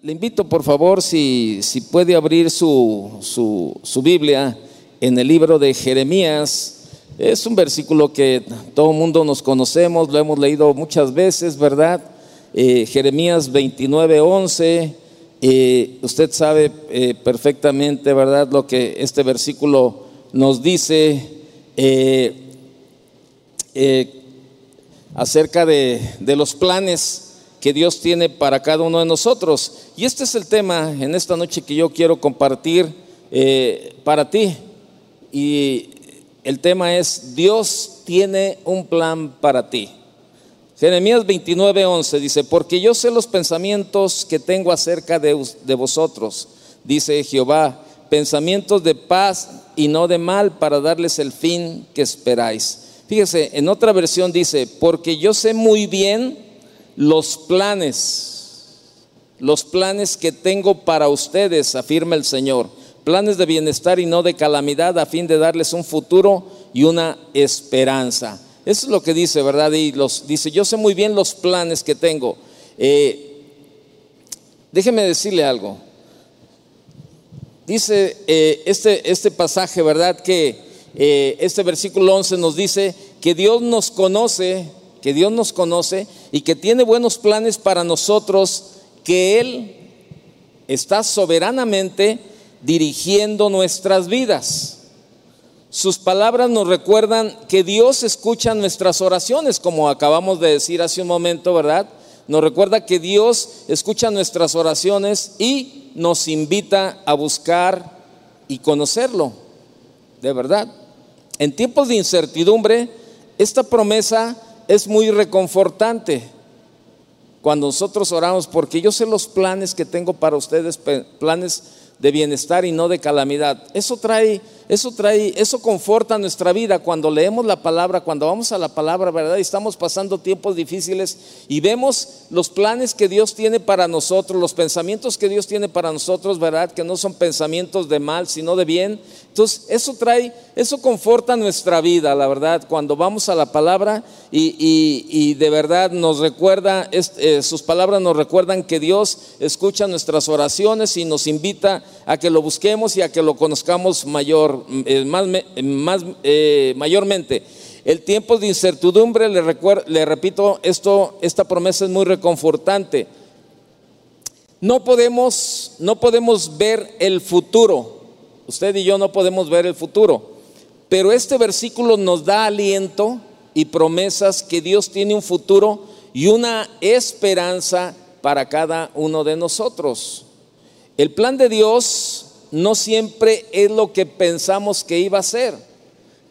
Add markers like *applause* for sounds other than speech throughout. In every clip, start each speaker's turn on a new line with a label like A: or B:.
A: Le invito, por favor, si, si puede abrir su, su, Biblia en el libro de Jeremías. Es un versículo que todo el mundo nos conocemos, lo hemos leído muchas veces, ¿verdad? Eh, Jeremías 29, 11. Eh, usted sabe eh, perfectamente, ¿verdad? Lo que este versículo nos dice acerca de, de los planes que Dios tiene para cada uno de nosotros. Y este es el tema en esta noche que yo quiero compartir eh, para ti. Y el tema es, Dios tiene un plan para ti. Jeremías 29, 11 dice, porque yo sé los pensamientos que tengo acerca de, de vosotros, dice Jehová, pensamientos de paz y no de mal para darles el fin que esperáis. Fíjese, en otra versión dice, porque yo sé muy bien los planes, los planes que tengo para ustedes, afirma el Señor, planes de bienestar y no de calamidad a fin de darles un futuro y una esperanza. Eso es lo que dice, ¿verdad? Y los, dice, yo sé muy bien los planes que tengo. Eh, déjeme decirle algo. Dice eh, este, este pasaje, ¿verdad? Que eh, este versículo 11 nos dice que Dios nos conoce que Dios nos conoce y que tiene buenos planes para nosotros, que Él está soberanamente dirigiendo nuestras vidas. Sus palabras nos recuerdan que Dios escucha nuestras oraciones, como acabamos de decir hace un momento, ¿verdad? Nos recuerda que Dios escucha nuestras oraciones y nos invita a buscar y conocerlo, de verdad. En tiempos de incertidumbre, esta promesa es muy reconfortante cuando nosotros oramos, porque yo sé los planes que tengo para ustedes, planes de bienestar y no de calamidad. Eso trae, eso trae, eso conforta nuestra vida cuando leemos la palabra, cuando vamos a la palabra, ¿verdad? Y estamos pasando tiempos difíciles y vemos los planes que Dios tiene para nosotros, los pensamientos que Dios tiene para nosotros, ¿verdad? Que no son pensamientos de mal, sino de bien. Entonces, eso trae, eso conforta nuestra vida, la verdad, cuando vamos a la palabra y, de verdad nos recuerda, eh, sus palabras nos recuerdan que Dios escucha nuestras oraciones y nos invita a que lo busquemos y a que lo conozcamos mayor, más eh, mayormente. El tiempo de incertidumbre, le, le repito, esto, esta promesa es muy reconfortante. No podemos, no podemos ver el futuro. Usted y yo no podemos ver el futuro. Pero este versículo nos da aliento y promesas que Dios tiene un futuro y una esperanza para cada uno de nosotros. El plan de Dios no siempre es lo que pensamos que iba a ser.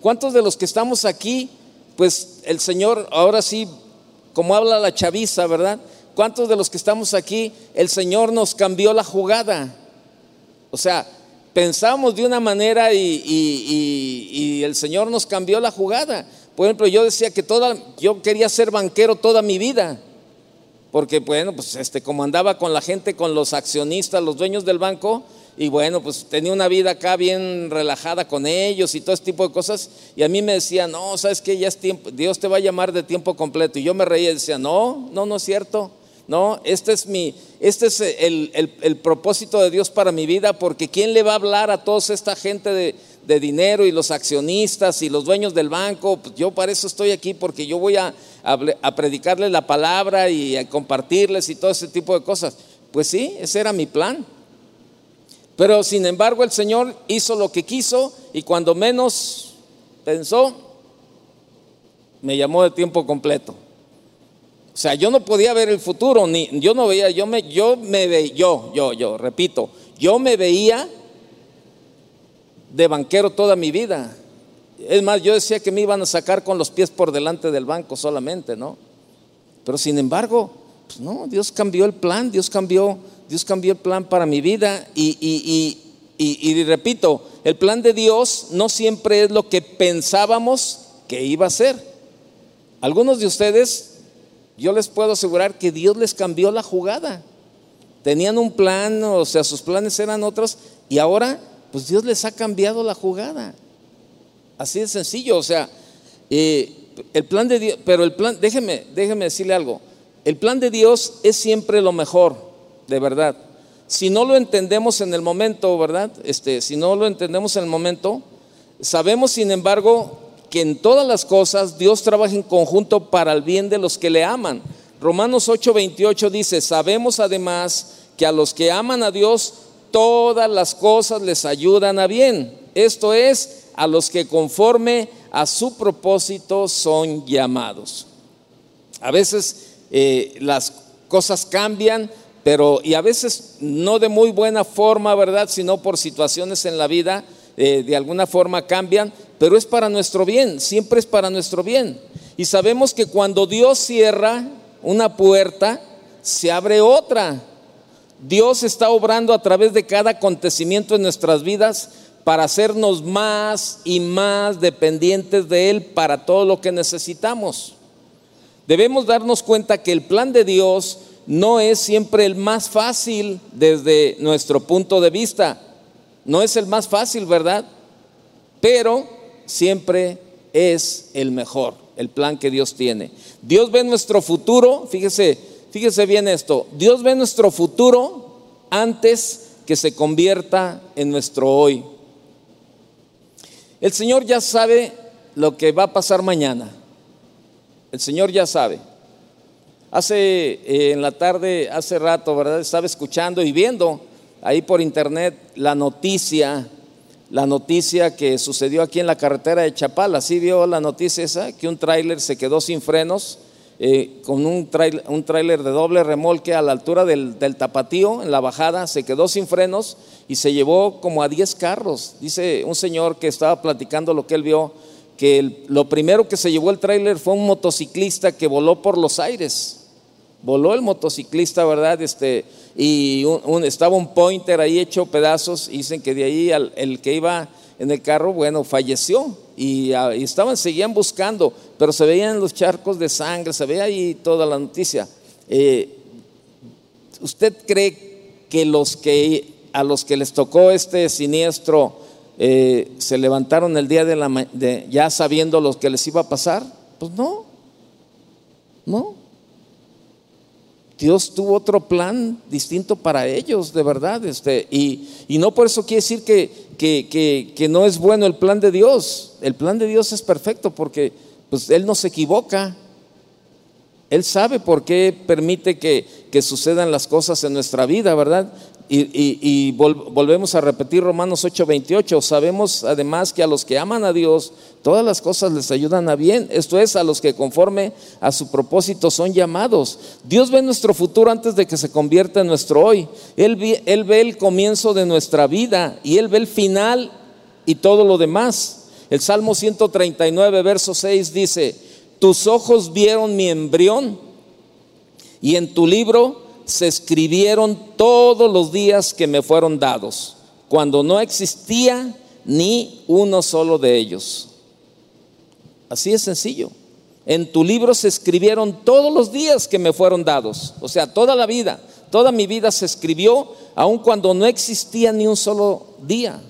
A: ¿Cuántos de los que estamos aquí, pues el Señor, ahora sí, como habla la chaviza, ¿verdad? ¿Cuántos de los que estamos aquí, el Señor nos cambió la jugada? O sea, pensamos de una manera y, y, el Señor nos cambió la jugada. Por ejemplo, yo decía que toda, yo quería ser banquero toda mi vida. Porque bueno, pues este, como andaba con la gente, con los accionistas, los dueños del banco, y bueno, pues tenía una vida acá bien relajada con ellos y todo ese tipo de cosas. Y a mí me decían, no, sabes que ya es tiempo, Dios te va a llamar de tiempo completo. Y yo me reía y decía, no, no, no es cierto. No, este es mi, este es el, el propósito de Dios para mi vida, porque ¿quién le va a hablar a toda esta gente de, de dinero y los accionistas y los dueños del banco, pues yo para eso estoy aquí, porque yo voy a, a, predicarles la palabra y a compartirles y todo ese tipo de cosas. Pues sí, ese era mi plan. Pero sin embargo el Señor hizo lo que quiso y cuando menos pensó, me llamó de tiempo completo. O sea, yo no podía ver el futuro, ni yo no veía, yo me, yo me veía, yo, yo, yo, repito, yo me veía de banquero toda mi vida. Es más, yo decía que me iban a sacar con los pies por delante del banco solamente, ¿no? Pero sin embargo, pues no, Dios cambió el plan, Dios cambió, Dios cambió el plan para mi vida y, repito, el plan de Dios no siempre es lo que pensábamos que iba a ser. Algunos de ustedes, yo les puedo asegurar que Dios les cambió la jugada. Tenían un plan, o sea, sus planes eran otros y ahora pues Dios les ha cambiado la jugada. Así de sencillo, o sea, eh, el plan de Dios, pero el plan, déjeme, déjeme decirle algo, el plan de Dios es siempre lo mejor, de verdad. si no lo entendemos en el momento, ¿verdad? Este, si no lo entendemos en el momento, sabemos sin embargo que en todas las cosas Dios trabaja en conjunto para el bien de los que le aman. Romanos 8:28 dice, sabemos además que a los que aman a Dios, todas las cosas les ayudan a bien. Esto es, a los que conforme a su propósito son llamados. A veces eh, las cosas cambian, pero y a veces no de muy buena forma, ¿verdad? Sino por situaciones en la vida, eh, de alguna forma cambian, pero es para nuestro bien, siempre es para nuestro bien. Y sabemos que cuando Dios cierra una puerta, se abre otra. Dios está obrando a través de cada acontecimiento en nuestras vidas para hacernos más y más dependientes de Él para todo lo que necesitamos. Debemos darnos cuenta que el plan de Dios no es siempre el más fácil desde nuestro punto de vista. No es el más fácil, ¿verdad? Pero siempre es el mejor, el plan que Dios tiene. Dios ve nuestro futuro, fíjese, fíjese bien esto, Dios ve nuestro futuro antes que se convierta en nuestro hoy. El Señor ya sabe lo que va a pasar mañana. El Señor ya sabe. Hace eh, en la tarde, hace rato, ¿verdad? Estaba escuchando y viendo ahí por internet la noticia, la noticia que sucedió aquí en la carretera de Chapala. ¿Sí vio la noticia esa? Que un tráiler se quedó sin frenos eh, con un tráiler de doble remolque a la altura del, tapatío, en la bajada, se quedó sin frenos y se llevó como a 10 carros. Dice un señor que estaba platicando lo que él vio, que lo primero que se llevó el tráiler fue un motociclista que voló por los aires. Voló el motociclista, ¿verdad? Este, y estaba un pointer ahí hecho pedazos. Y dicen que de ahí el que iba en el carro, bueno, falleció y, ah, estaban, seguían buscando, pero se veían los charcos de sangre, se veía ahí toda la noticia. Eh, ¿Usted cree que a los que les tocó este siniestro eh, se levantaron el día de la ya sabiendo lo que les iba a pasar? Pues no, no. Dios tuvo otro plan distinto para ellos, de verdad. Este, y, y no por eso quiere decir que, que, que, no es bueno el plan de Dios. El plan de Dios es perfecto porque pues, Él no se equivoca. Él sabe por qué permite que, que sucedan las cosas en nuestra vida, ¿verdad? Y, volvemos a repetir Romanos 8:28. Sabemos además que a los que aman a Dios, todas las cosas les ayudan a bien. Esto es, a los que conforme a su propósito son llamados. Dios ve nuestro futuro antes de que se convierta en nuestro hoy. Él, él ve el comienzo de nuestra vida y Él ve el final y todo lo demás. El Salmo 139, verso 6 dice, tus ojos vieron mi embrión y en tu libro se escribieron todos los días que me fueron dados, cuando no existía ni uno solo de ellos. Así es sencillo. En tu libro se escribieron todos los días que me fueron dados, o sea, toda la vida, toda mi vida se escribió, aun cuando no existía ni un solo día.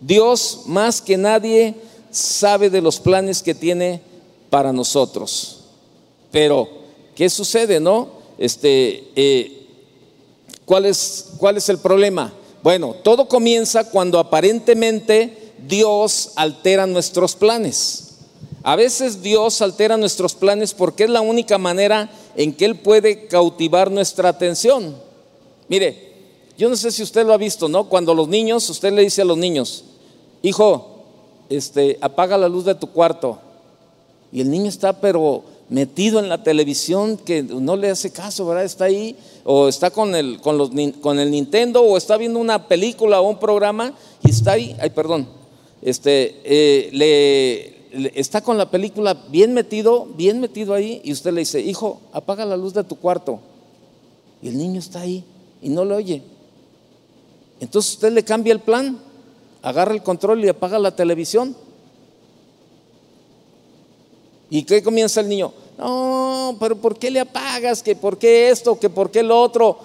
A: Dios más que nadie sabe de los planes que tiene para nosotros. Pero, ¿qué sucede, no? Este, eh, ¿cuál, es, ¿Cuál es el problema? Bueno, todo comienza cuando aparentemente Dios altera nuestros planes. A veces Dios altera nuestros planes porque es la única manera en que Él puede cautivar nuestra atención. Mire, yo no sé si usted lo ha visto, ¿no? Cuando los niños, usted le dice a los niños, hijo, este, apaga la luz de tu cuarto. Y el niño está, pero metido en la televisión que no le hace caso, ¿verdad? Está ahí, o está con el, con, los, con el Nintendo, o está viendo una película o un programa y está ahí, ay, perdón, este, eh, le, está con la película bien metido, bien metido ahí, y usted le dice, hijo, apaga la luz de tu cuarto. Y el niño está ahí y no lo oye. Entonces usted le cambia el plan, agarra el control y apaga la televisión ¿Y qué comienza el niño? No, pero ¿por qué le apagas? ¿Que por qué esto? ¿Que por qué lo otro?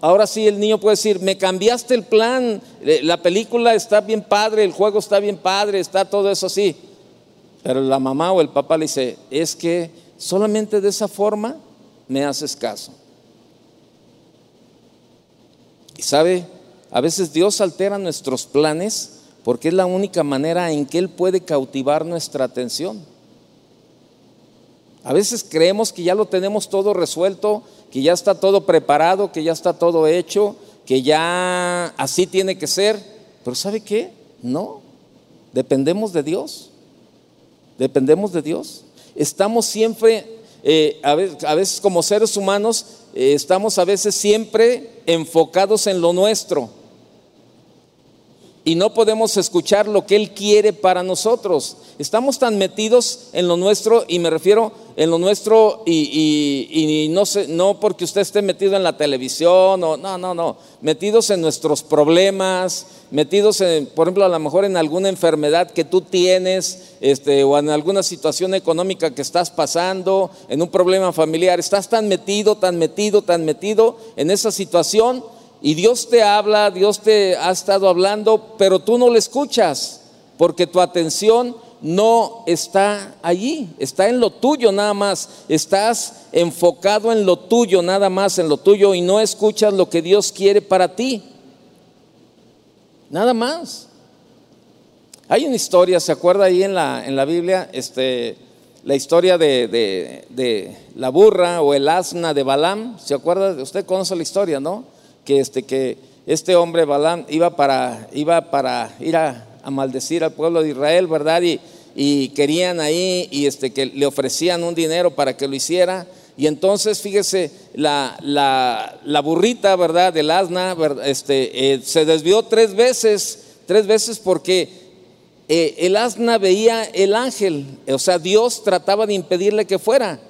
A: Ahora sí el niño puede decir, me cambiaste el plan, eh, la película está bien padre, el juego está bien padre, está todo eso así. Pero la mamá o el papá le dice, es que solamente de esa forma me haces caso. Y sabe, a veces Dios altera nuestros planes porque es la única manera en que Él puede cautivar nuestra atención. A veces creemos que ya lo tenemos todo resuelto, que ya está todo preparado, que ya está todo hecho, que ya así tiene que ser. Pero ¿sabe qué? No. Dependemos de Dios. Dependemos de Dios. Estamos siempre, eh, a, veces, como seres humanos, eh, estamos a veces siempre enfocados en lo nuestro y no podemos escuchar lo que Él quiere para nosotros. Estamos tan metidos en lo nuestro, y me refiero en lo nuestro, y, no, sé, no porque usted esté metido en la televisión, o, no, no, no, metidos en nuestros problemas, metidos, en, por ejemplo, a lo mejor en alguna enfermedad que tú tienes, este, o en alguna situación económica que estás pasando, en un problema familiar, estás tan metido, tan metido, tan metido en esa situación y Dios te habla, Dios te ha estado hablando, pero tú no le escuchas porque tu atención no está allí, está en lo tuyo nada más, estás enfocado en lo tuyo nada más, en lo tuyo y no escuchas lo que Dios quiere para ti. Nada más. Hay una historia, ¿se acuerda ahí en la, en la Biblia? Este, la historia de, de la burra o el asna de Balaam. ¿Se acuerda? Usted conoce la historia, ¿no? que este, que este hombre Balán iba para, iba para ir a, maldecir al pueblo de Israel, ¿verdad? Y, y querían ahí y este, que le ofrecían un dinero para que lo hiciera. Y entonces, fíjese, la, la, burrita, ¿verdad? Del asna, Este, eh, se desvió tres veces, tres veces porque eh, el asna veía el ángel, o sea, Dios trataba de impedirle que fuera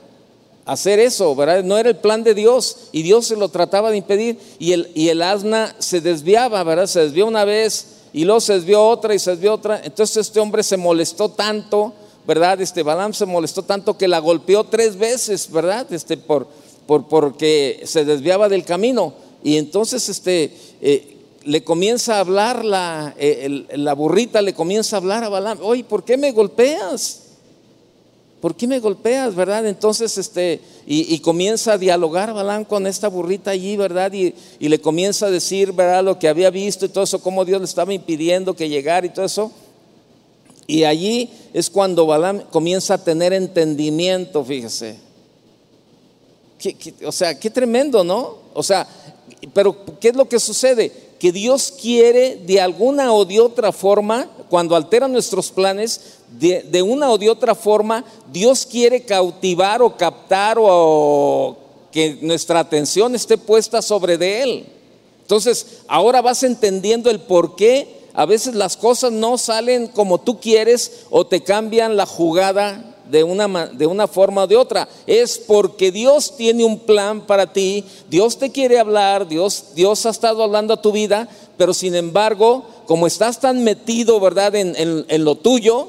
A: hacer eso, ¿verdad? No era el plan de Dios y Dios se lo trataba de impedir y el, y el asna se desviaba, ¿verdad? Se desvió una vez y luego se desvió otra y se desvió otra. Entonces este hombre se molestó tanto, ¿verdad? Este Balaam se molestó tanto que la golpeó tres veces, ¿verdad? Este, por, por, porque se desviaba del camino. Y entonces este, eh, le comienza a hablar la, eh, la burrita, le comienza a hablar a Balaam, oye, ¿por qué me golpeas? ¿Por qué me golpeas, verdad? Entonces, este, y, comienza a dialogar Balán con esta burrita allí, ¿verdad? Y, le comienza a decir, ¿verdad? Lo que había visto y todo eso, cómo Dios le estaba impidiendo que llegara y todo eso. Y allí es cuando Balaam comienza a tener entendimiento, fíjese. o sea, qué tremendo, ¿no? O sea, pero ¿qué es lo que sucede? Que Dios quiere de alguna o de otra forma, cuando altera nuestros planes, de, una o de otra forma, Dios quiere cautivar o captar o que nuestra atención esté puesta sobre de Él. Entonces, ahora vas entendiendo el por qué a veces las cosas no salen como tú quieres o te cambian la jugada de una, de una forma o de otra. Es porque Dios tiene un plan para ti, Dios te quiere hablar, Dios, Dios ha estado hablando a tu vida, pero sin embargo, como estás tan metido, ¿verdad?, en lo tuyo,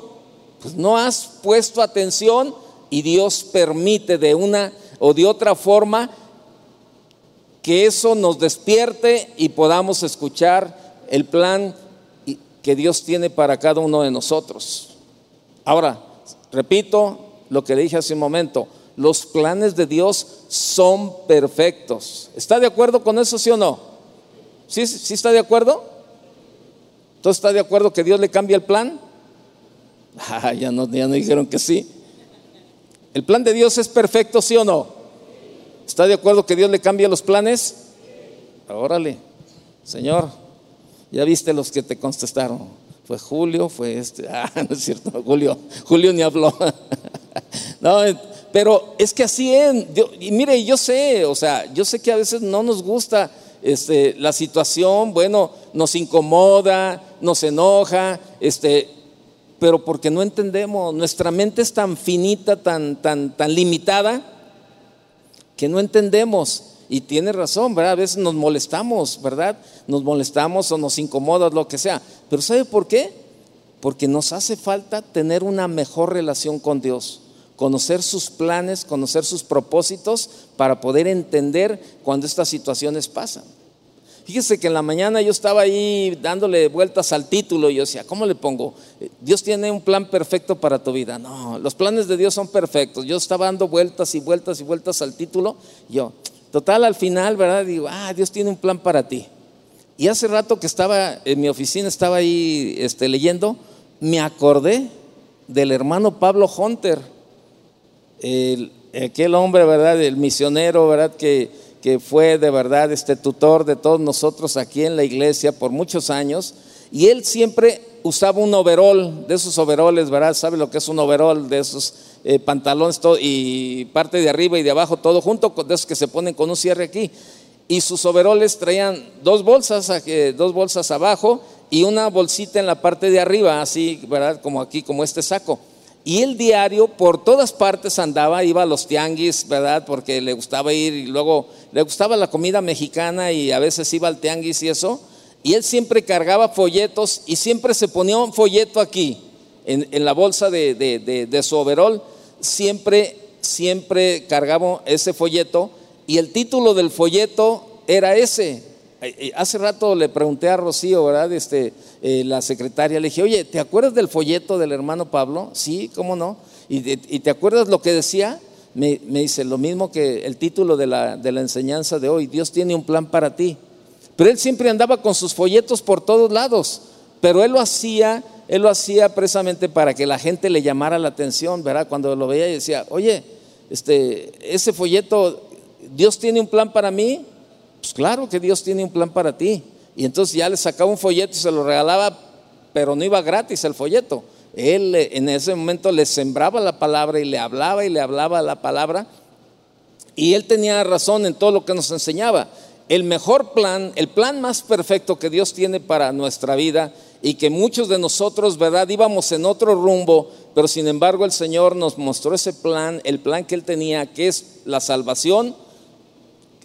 A: pues no has puesto atención y Dios permite de una o de otra forma que eso nos despierte y podamos escuchar el plan que Dios tiene para cada uno de nosotros. Ahora, repito lo que dije hace un momento, los planes de Dios son perfectos. ¿Está de acuerdo con eso, sí o no? ¿Sí, sí está de acuerdo? ¿Entonces está de acuerdo que Dios le cambia el plan? *laughs* Ah, ya no, ya no dijeron que sí. ¿El plan de Dios es perfecto, sí o no? ¿Está de acuerdo que Dios le cambia los planes? Órale, Señor, ya viste los que te contestaron. Fue Julio, fue este. *laughs* Ah, no es cierto, Julio. Julio ni habló. *laughs* no, pero es que así es. y mire, yo sé, o sea, yo sé que a veces no nos gusta este, la situación, bueno, nos incomoda, nos enoja, este, pero porque no entendemos, nuestra mente es tan finita, tan, tan, tan limitada, que no entendemos. Y tiene razón, ¿verdad? A veces nos molestamos, ¿verdad? Nos molestamos o nos incomoda, lo que sea. Pero ¿sabe por qué? Porque nos hace falta tener una mejor relación con Dios, conocer sus planes, conocer sus propósitos para poder entender cuando estas situaciones pasan. Fíjese que en la mañana yo estaba ahí dándole vueltas al título y yo decía, ¿cómo le pongo? Dios tiene un plan perfecto para tu vida. No, los planes de Dios son perfectos. Yo estaba dando vueltas y vueltas y vueltas al título. Yo, total, al final, ¿verdad? Digo, ah, Dios tiene un plan para ti. Y hace rato que estaba en mi oficina, estaba ahí este, leyendo, me acordé del hermano Pablo Hunter, aquel hombre, ¿verdad? El misionero, ¿verdad? Que, que fue de verdad este tutor de todos nosotros aquí en la iglesia por muchos años. Y él siempre usaba un overol, de esos overoles, ¿verdad? ¿Sabe lo que es un overol? De esos eh, pantalones todo, y parte de arriba y de abajo, todo junto, de esos que se ponen con un cierre aquí. Y sus overoles traían dos bolsas, dos bolsas abajo y una bolsita en la parte de arriba, así, ¿verdad? Como aquí, como este saco. Y el diario por todas partes andaba, iba a los tianguis, ¿verdad? Porque le gustaba ir y luego le gustaba la comida mexicana y a veces iba al tianguis y eso. Y él siempre cargaba folletos y siempre se ponía un folleto aquí, en, la bolsa de, de, su overol. Siempre, siempre cargaba ese folleto y el título del folleto era ese. Eh, eh, hace rato le pregunté a Rocío, ¿verdad? Este, eh, la secretaria, le dije, oye, ¿te acuerdas del folleto del hermano Pablo? Sí, ¿cómo no? ¿Y, te acuerdas lo que decía? Me, dice lo mismo que el título de la, de la enseñanza de hoy, Dios tiene un plan para ti. Pero él siempre andaba con sus folletos por todos lados, pero él lo hacía, él lo hacía precisamente para que la gente le llamara la atención, ¿verdad? Cuando lo veía y decía, oye, este, ese folleto, Dios tiene un plan para mí, pues claro que Dios tiene un plan para ti. Y entonces ya le sacaba un folleto y se lo regalaba, pero no iba gratis el folleto. Él en ese momento le sembraba la palabra y le hablaba y le hablaba la palabra. Y él tenía razón en todo lo que nos enseñaba el mejor plan, el plan más perfecto que Dios tiene para nuestra vida y que muchos de nosotros, ¿verdad? Íbamos en otro rumbo, pero sin embargo el Señor nos mostró ese plan, el plan que Él tenía, que es la salvación.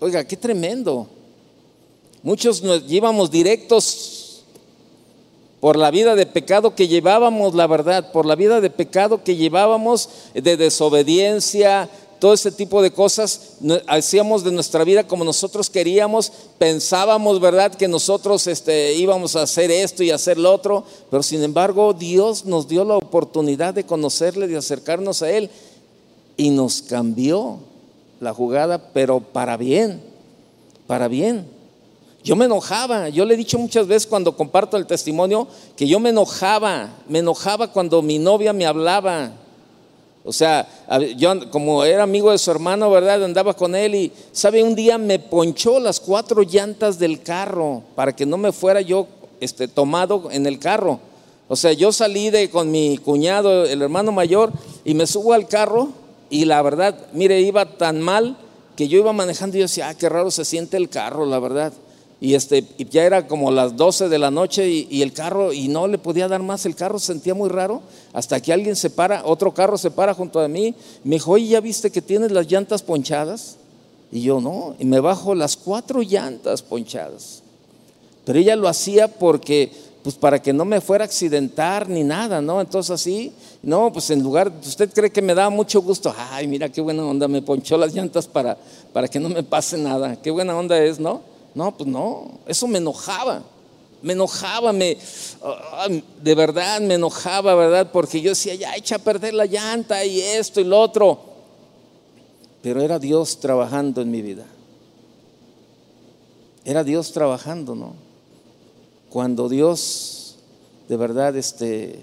A: Oiga, qué tremendo. Muchos nos íbamos directos por la vida de pecado que llevábamos, la verdad, por la vida de pecado que llevábamos, de desobediencia, todo ese tipo de cosas, hacíamos de nuestra vida como nosotros queríamos, pensábamos, ¿verdad?, que nosotros este, íbamos a hacer esto y hacer lo otro, pero sin embargo Dios nos dio la oportunidad de conocerle, de acercarnos a Él y nos cambió la jugada, pero para bien, para bien. Yo me enojaba, yo le he dicho muchas veces cuando comparto el testimonio que yo me enojaba, me enojaba cuando mi novia me hablaba o sea, yo como era amigo de su hermano, ¿verdad? Andaba con él y, ¿sabe? Un día me ponchó las cuatro llantas del carro para que no me fuera yo este, tomado en el carro. O sea, yo salí de con mi cuñado, el hermano mayor, y me subo al carro y la verdad, mire, iba tan mal que yo iba manejando y yo decía, ah, qué raro se siente el carro, la verdad y, este, ya era como las 12 de la noche y, el carro, y no le podía dar más, el carro se sentía muy raro, hasta que alguien se para, otro carro se para junto a mí, me dijo, oye, ¿ya viste que tienes las llantas ponchadas? Y yo no, y me bajo las cuatro llantas ponchadas. Pero ella lo hacía porque, pues para que no me fuera a accidentar ni nada, ¿no? Entonces así, no, pues en lugar, usted cree que me daba mucho gusto, ay, mira qué buena onda, me ponchó las llantas para, para que no me pase nada, qué buena onda es, ¿no? No, pues no, eso me enojaba, me enojaba, me, ah, de verdad me enojaba, ¿verdad? Porque yo decía, ya echa a perder la llanta y esto y lo otro. Pero era Dios trabajando en mi vida. Era Dios trabajando, ¿no? Cuando Dios de verdad este,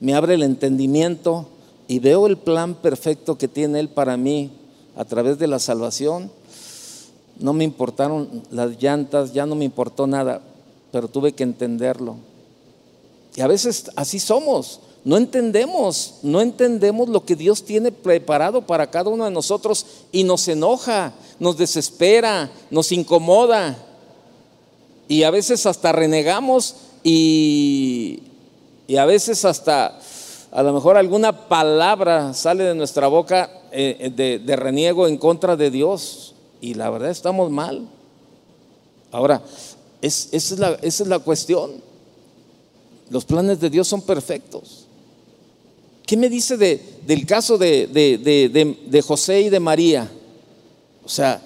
A: me abre el entendimiento y veo el plan perfecto que tiene Él para mí a través de la salvación, no me importaron las llantas, ya no me importó nada, pero tuve que entenderlo. Y a veces así somos, no entendemos, no entendemos lo que Dios tiene preparado para cada uno de nosotros y nos enoja, nos desespera, nos incomoda. Y a veces hasta renegamos y, y a veces hasta a lo mejor alguna palabra sale de nuestra boca eh, de, de reniego en contra de Dios y la verdad estamos mal. Ahora, esa, es la, esa es la cuestión. Los planes de Dios son perfectos. ¿Qué me dice de, del caso de, de, José y de María? O sea,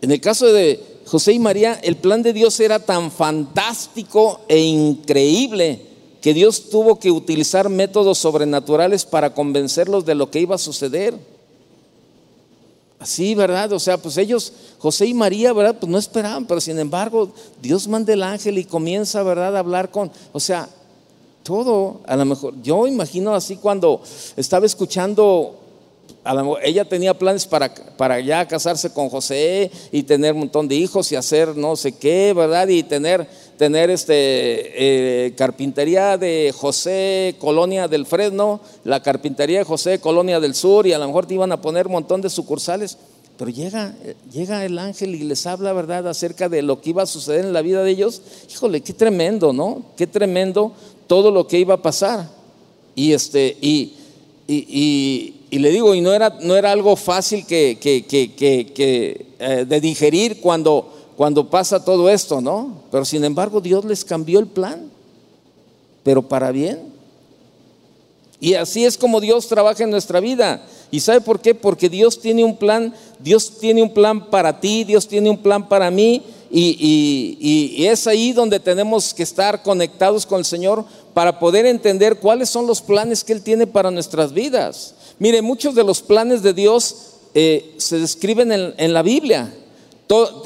A: en el caso de José y María, el plan de Dios era tan fantástico e increíble que Dios tuvo que utilizar métodos sobrenaturales para convencerlos de lo que iba a suceder. Así, ¿verdad? O sea, pues ellos, José y María, ¿verdad? Pues no esperaban, pero sin embargo, Dios manda el ángel y comienza, ¿verdad? A hablar con, o sea, todo, a lo mejor, yo imagino así cuando estaba escuchando, ella tenía planes para, para ya casarse con José y tener un montón de hijos y hacer no sé qué, ¿verdad? Y tener, tener este, eh, carpintería de José, Colonia del Fresno, la carpintería de José, Colonia del Sur, y a lo mejor te iban a poner un montón de sucursales. Pero llega, llega el ángel y les habla, ¿verdad?, acerca de lo que iba a suceder en la vida de ellos. Híjole, qué tremendo, ¿no? Qué tremendo todo lo que iba a pasar. Y, este, y, y, le digo, y no era, no era algo fácil que, que, que, eh, de digerir cuando, cuando pasa todo esto, ¿no? Pero sin embargo Dios les cambió el plan, pero para bien. Y así es como Dios trabaja en nuestra vida. ¿Y sabe por qué? Porque Dios tiene un plan, Dios tiene un plan para ti, Dios tiene un plan para mí, y, y, es ahí donde tenemos que estar conectados con el Señor para poder entender cuáles son los planes que Él tiene para nuestras vidas. Mire, muchos de los planes de Dios eh, se describen en, la Biblia.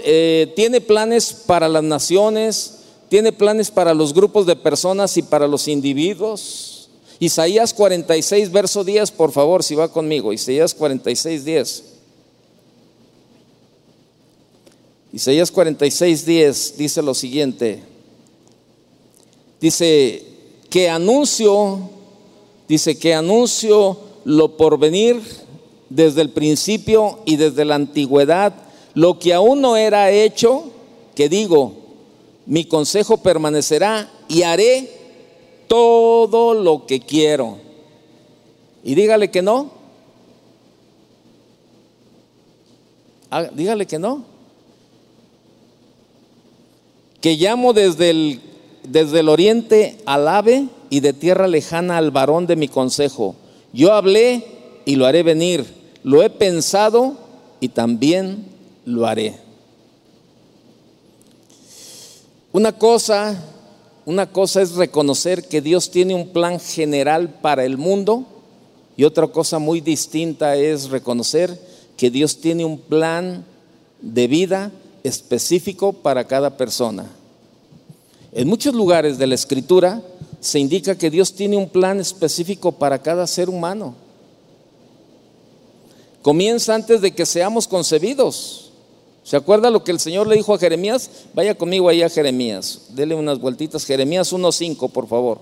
A: Eh, tiene planes para las naciones, tiene planes para los grupos de personas y para los individuos. Isaías 46, verso 10, por favor, si va conmigo. Isaías 46, 10. Isaías 46, 10 dice lo siguiente. Dice, que anuncio, dice que anuncio lo por venir desde el principio y desde la antigüedad, lo que aún no era hecho, que digo, mi consejo permanecerá y haré todo lo que quiero. Y dígale que no. Ah, dígale que no. Que llamo desde el desde el oriente al ave y de tierra lejana al varón de mi consejo. Yo hablé y lo haré venir. Lo he pensado y también lo haré. Una cosa, una cosa es reconocer que Dios tiene un plan general para el mundo y otra cosa muy distinta es reconocer que Dios tiene un plan de vida específico para cada persona. En muchos lugares de la escritura se indica que Dios tiene un plan específico para cada ser humano. Comienza antes de que seamos concebidos. ¿Se acuerda lo que el Señor le dijo a Jeremías? Vaya conmigo ahí a Jeremías. Dele unas vueltitas. Jeremías 1.5, por favor.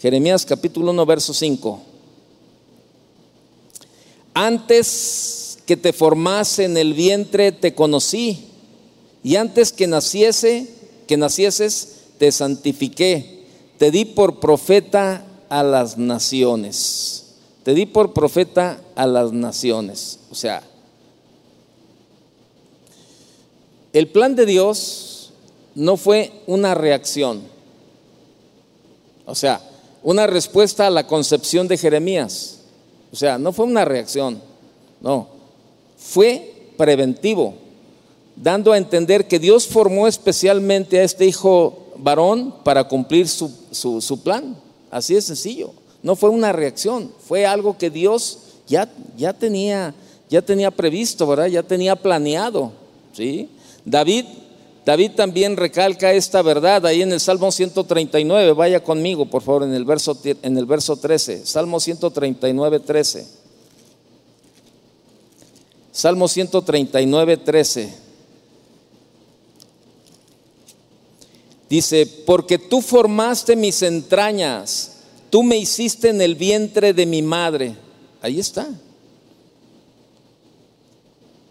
A: Jeremías capítulo 1, verso 5. Antes que te formase en el vientre te conocí, y antes que naciese que nacieses, te santifiqué, te di por profeta a las naciones. Te di por profeta a las naciones. O sea, el plan de Dios no fue una reacción. O sea, una respuesta a la concepción de Jeremías. O sea, no fue una reacción. No, fue preventivo dando a entender que Dios formó especialmente a este hijo varón para cumplir su, su, plan. Así de sencillo. No fue una reacción, fue algo que Dios ya, ya, tenía, ya tenía previsto, ¿verdad? Ya tenía planeado. ¿sí? David, David también recalca esta verdad ahí en el Salmo 139. Vaya conmigo, por favor, en el verso, en el verso 13. Salmo 139, 13. Salmo 139, 13. Dice, porque tú formaste mis entrañas, tú me hiciste en el vientre de mi madre. Ahí está.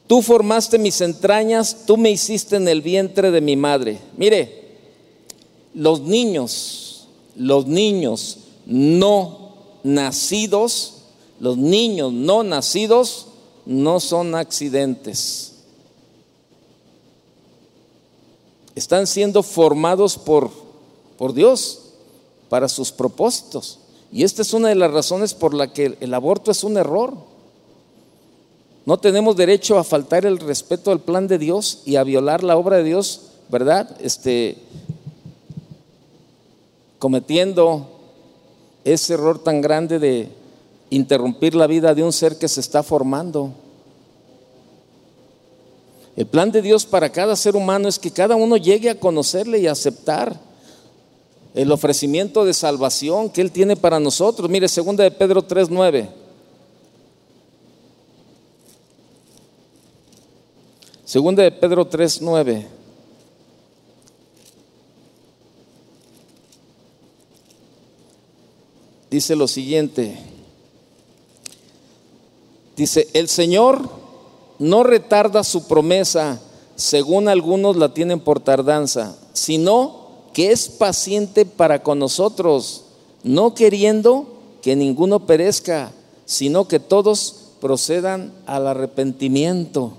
A: Tú formaste mis entrañas, tú me hiciste en el vientre de mi madre. Mire, los niños, los niños no nacidos, los niños no nacidos no son accidentes. están siendo formados por, por Dios para sus propósitos. Y esta es una de las razones por la que el aborto es un error. No tenemos derecho a faltar el respeto al plan de Dios y a violar la obra de Dios, ¿verdad? Este cometiendo ese error tan grande de interrumpir la vida de un ser que se está formando. El plan de Dios para cada ser humano es que cada uno llegue a conocerle y aceptar el ofrecimiento de salvación que Él tiene para nosotros. Mire, segunda de Pedro 3.9. Segunda de Pedro 3.9. Dice lo siguiente. Dice, el Señor no retarda su promesa, según algunos la tienen por tardanza, sino que es paciente para con nosotros, no queriendo que ninguno perezca, sino que todos procedan al arrepentimiento.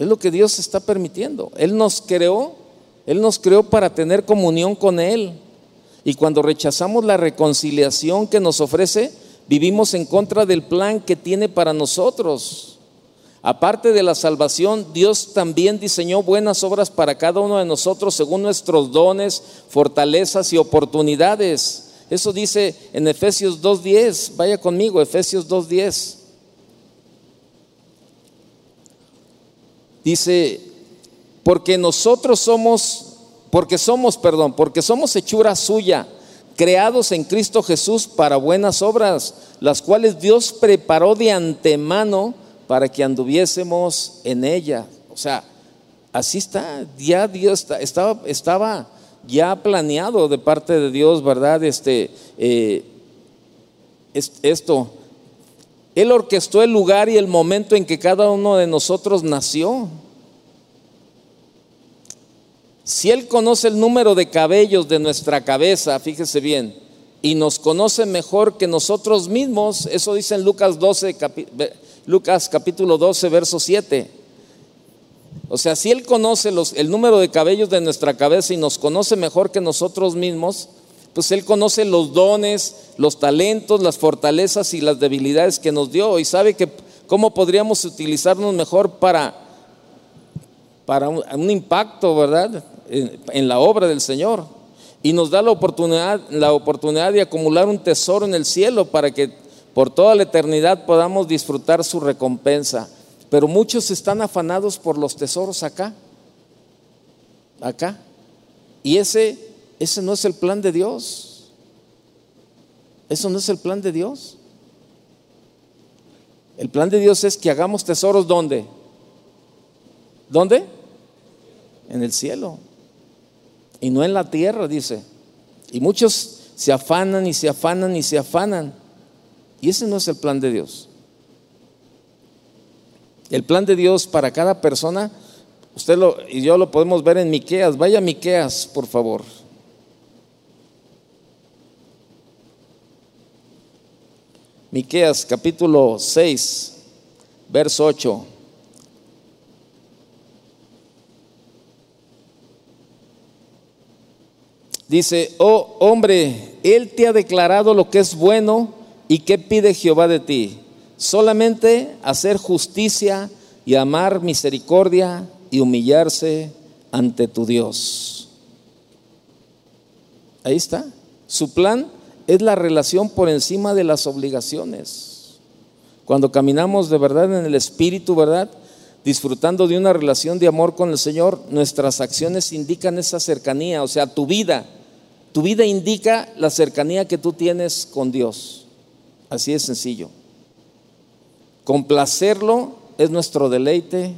A: Es lo que Dios está permitiendo. Él nos creó, Él nos creó para tener comunión con Él. Y cuando rechazamos la reconciliación que nos ofrece, vivimos en contra del plan que tiene para nosotros. Aparte de la salvación, Dios también diseñó buenas obras para cada uno de nosotros según nuestros dones, fortalezas y oportunidades. Eso dice en Efesios 2.10. Vaya conmigo, Efesios 2.10. Dice, porque nosotros somos, porque somos, perdón, porque somos hechura suya, creados en Cristo Jesús para buenas obras, las cuales Dios preparó de antemano para que anduviésemos en ella. O sea, así está, ya Dios estaba, estaba ya planeado de parte de Dios, ¿verdad? Este, eh, esto. Él orquestó el lugar y el momento en que cada uno de nosotros nació. Si Él conoce el número de cabellos de nuestra cabeza, fíjese bien, y nos conoce mejor que nosotros mismos, eso dice en Lucas 12, Lucas capítulo 12, verso 7. O sea, si Él conoce el número de cabellos de nuestra cabeza y nos conoce mejor que nosotros mismos, pues Él conoce los dones, los talentos, las fortalezas y las debilidades que nos dio y sabe que cómo podríamos utilizarnos mejor para, para un, impacto, ¿verdad? En, en, la obra del Señor. Y nos da la oportunidad, la oportunidad de acumular un tesoro en el cielo para que por toda la eternidad podamos disfrutar su recompensa. Pero muchos están afanados por los tesoros acá, acá. Y ese, ese no es el plan de Dios. Eso no es el plan de Dios. El plan de Dios es que hagamos tesoros ¿dónde? ¿Dónde? En el cielo. Y no en la tierra, dice. Y muchos se afanan y se afanan y se afanan. Y ese no es el plan de Dios. El plan de Dios para cada persona, usted lo, y yo lo podemos ver en Miqueas. Vaya Miqueas, por favor. Miqueas capítulo 6, verso 8. Dice, oh hombre, Él te ha declarado lo que es bueno ¿Y qué pide Jehová de ti? Solamente hacer justicia y amar misericordia y humillarse ante tu Dios. Ahí está. Su plan es la relación por encima de las obligaciones. Cuando caminamos de verdad en el Espíritu, ¿verdad? Disfrutando de una relación de amor con el Señor, nuestras acciones indican esa cercanía, o sea, tu vida. Tu vida indica la cercanía que tú tienes con Dios. Así es sencillo. Complacerlo es nuestro deleite.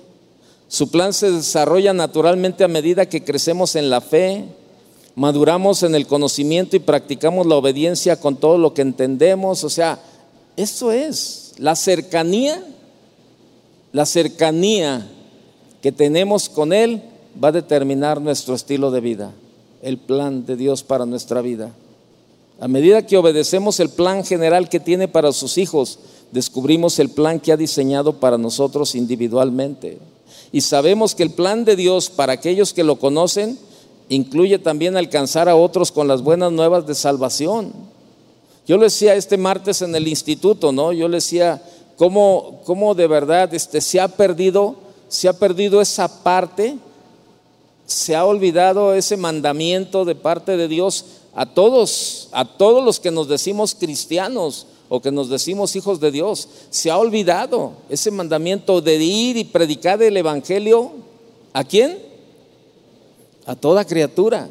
A: Su plan se desarrolla naturalmente a medida que crecemos en la fe, maduramos en el conocimiento y practicamos la obediencia con todo lo que entendemos. O sea, eso es la cercanía, la cercanía que tenemos con Él va a determinar nuestro estilo de vida, el plan de Dios para nuestra vida. A medida que obedecemos el plan general que tiene para sus hijos, descubrimos el plan que ha diseñado para nosotros individualmente. Y sabemos que el plan de Dios para aquellos que lo conocen incluye también alcanzar a otros con las buenas nuevas de salvación. Yo le decía este martes en el instituto, ¿no? Yo le decía cómo, cómo de verdad este, se ha perdido, se ha perdido esa parte, se ha olvidado ese mandamiento de parte de Dios a todos, a todos los que nos decimos cristianos o que nos decimos hijos de Dios. Se ha olvidado ese mandamiento de ir y predicar el Evangelio. ¿A quién? A toda criatura.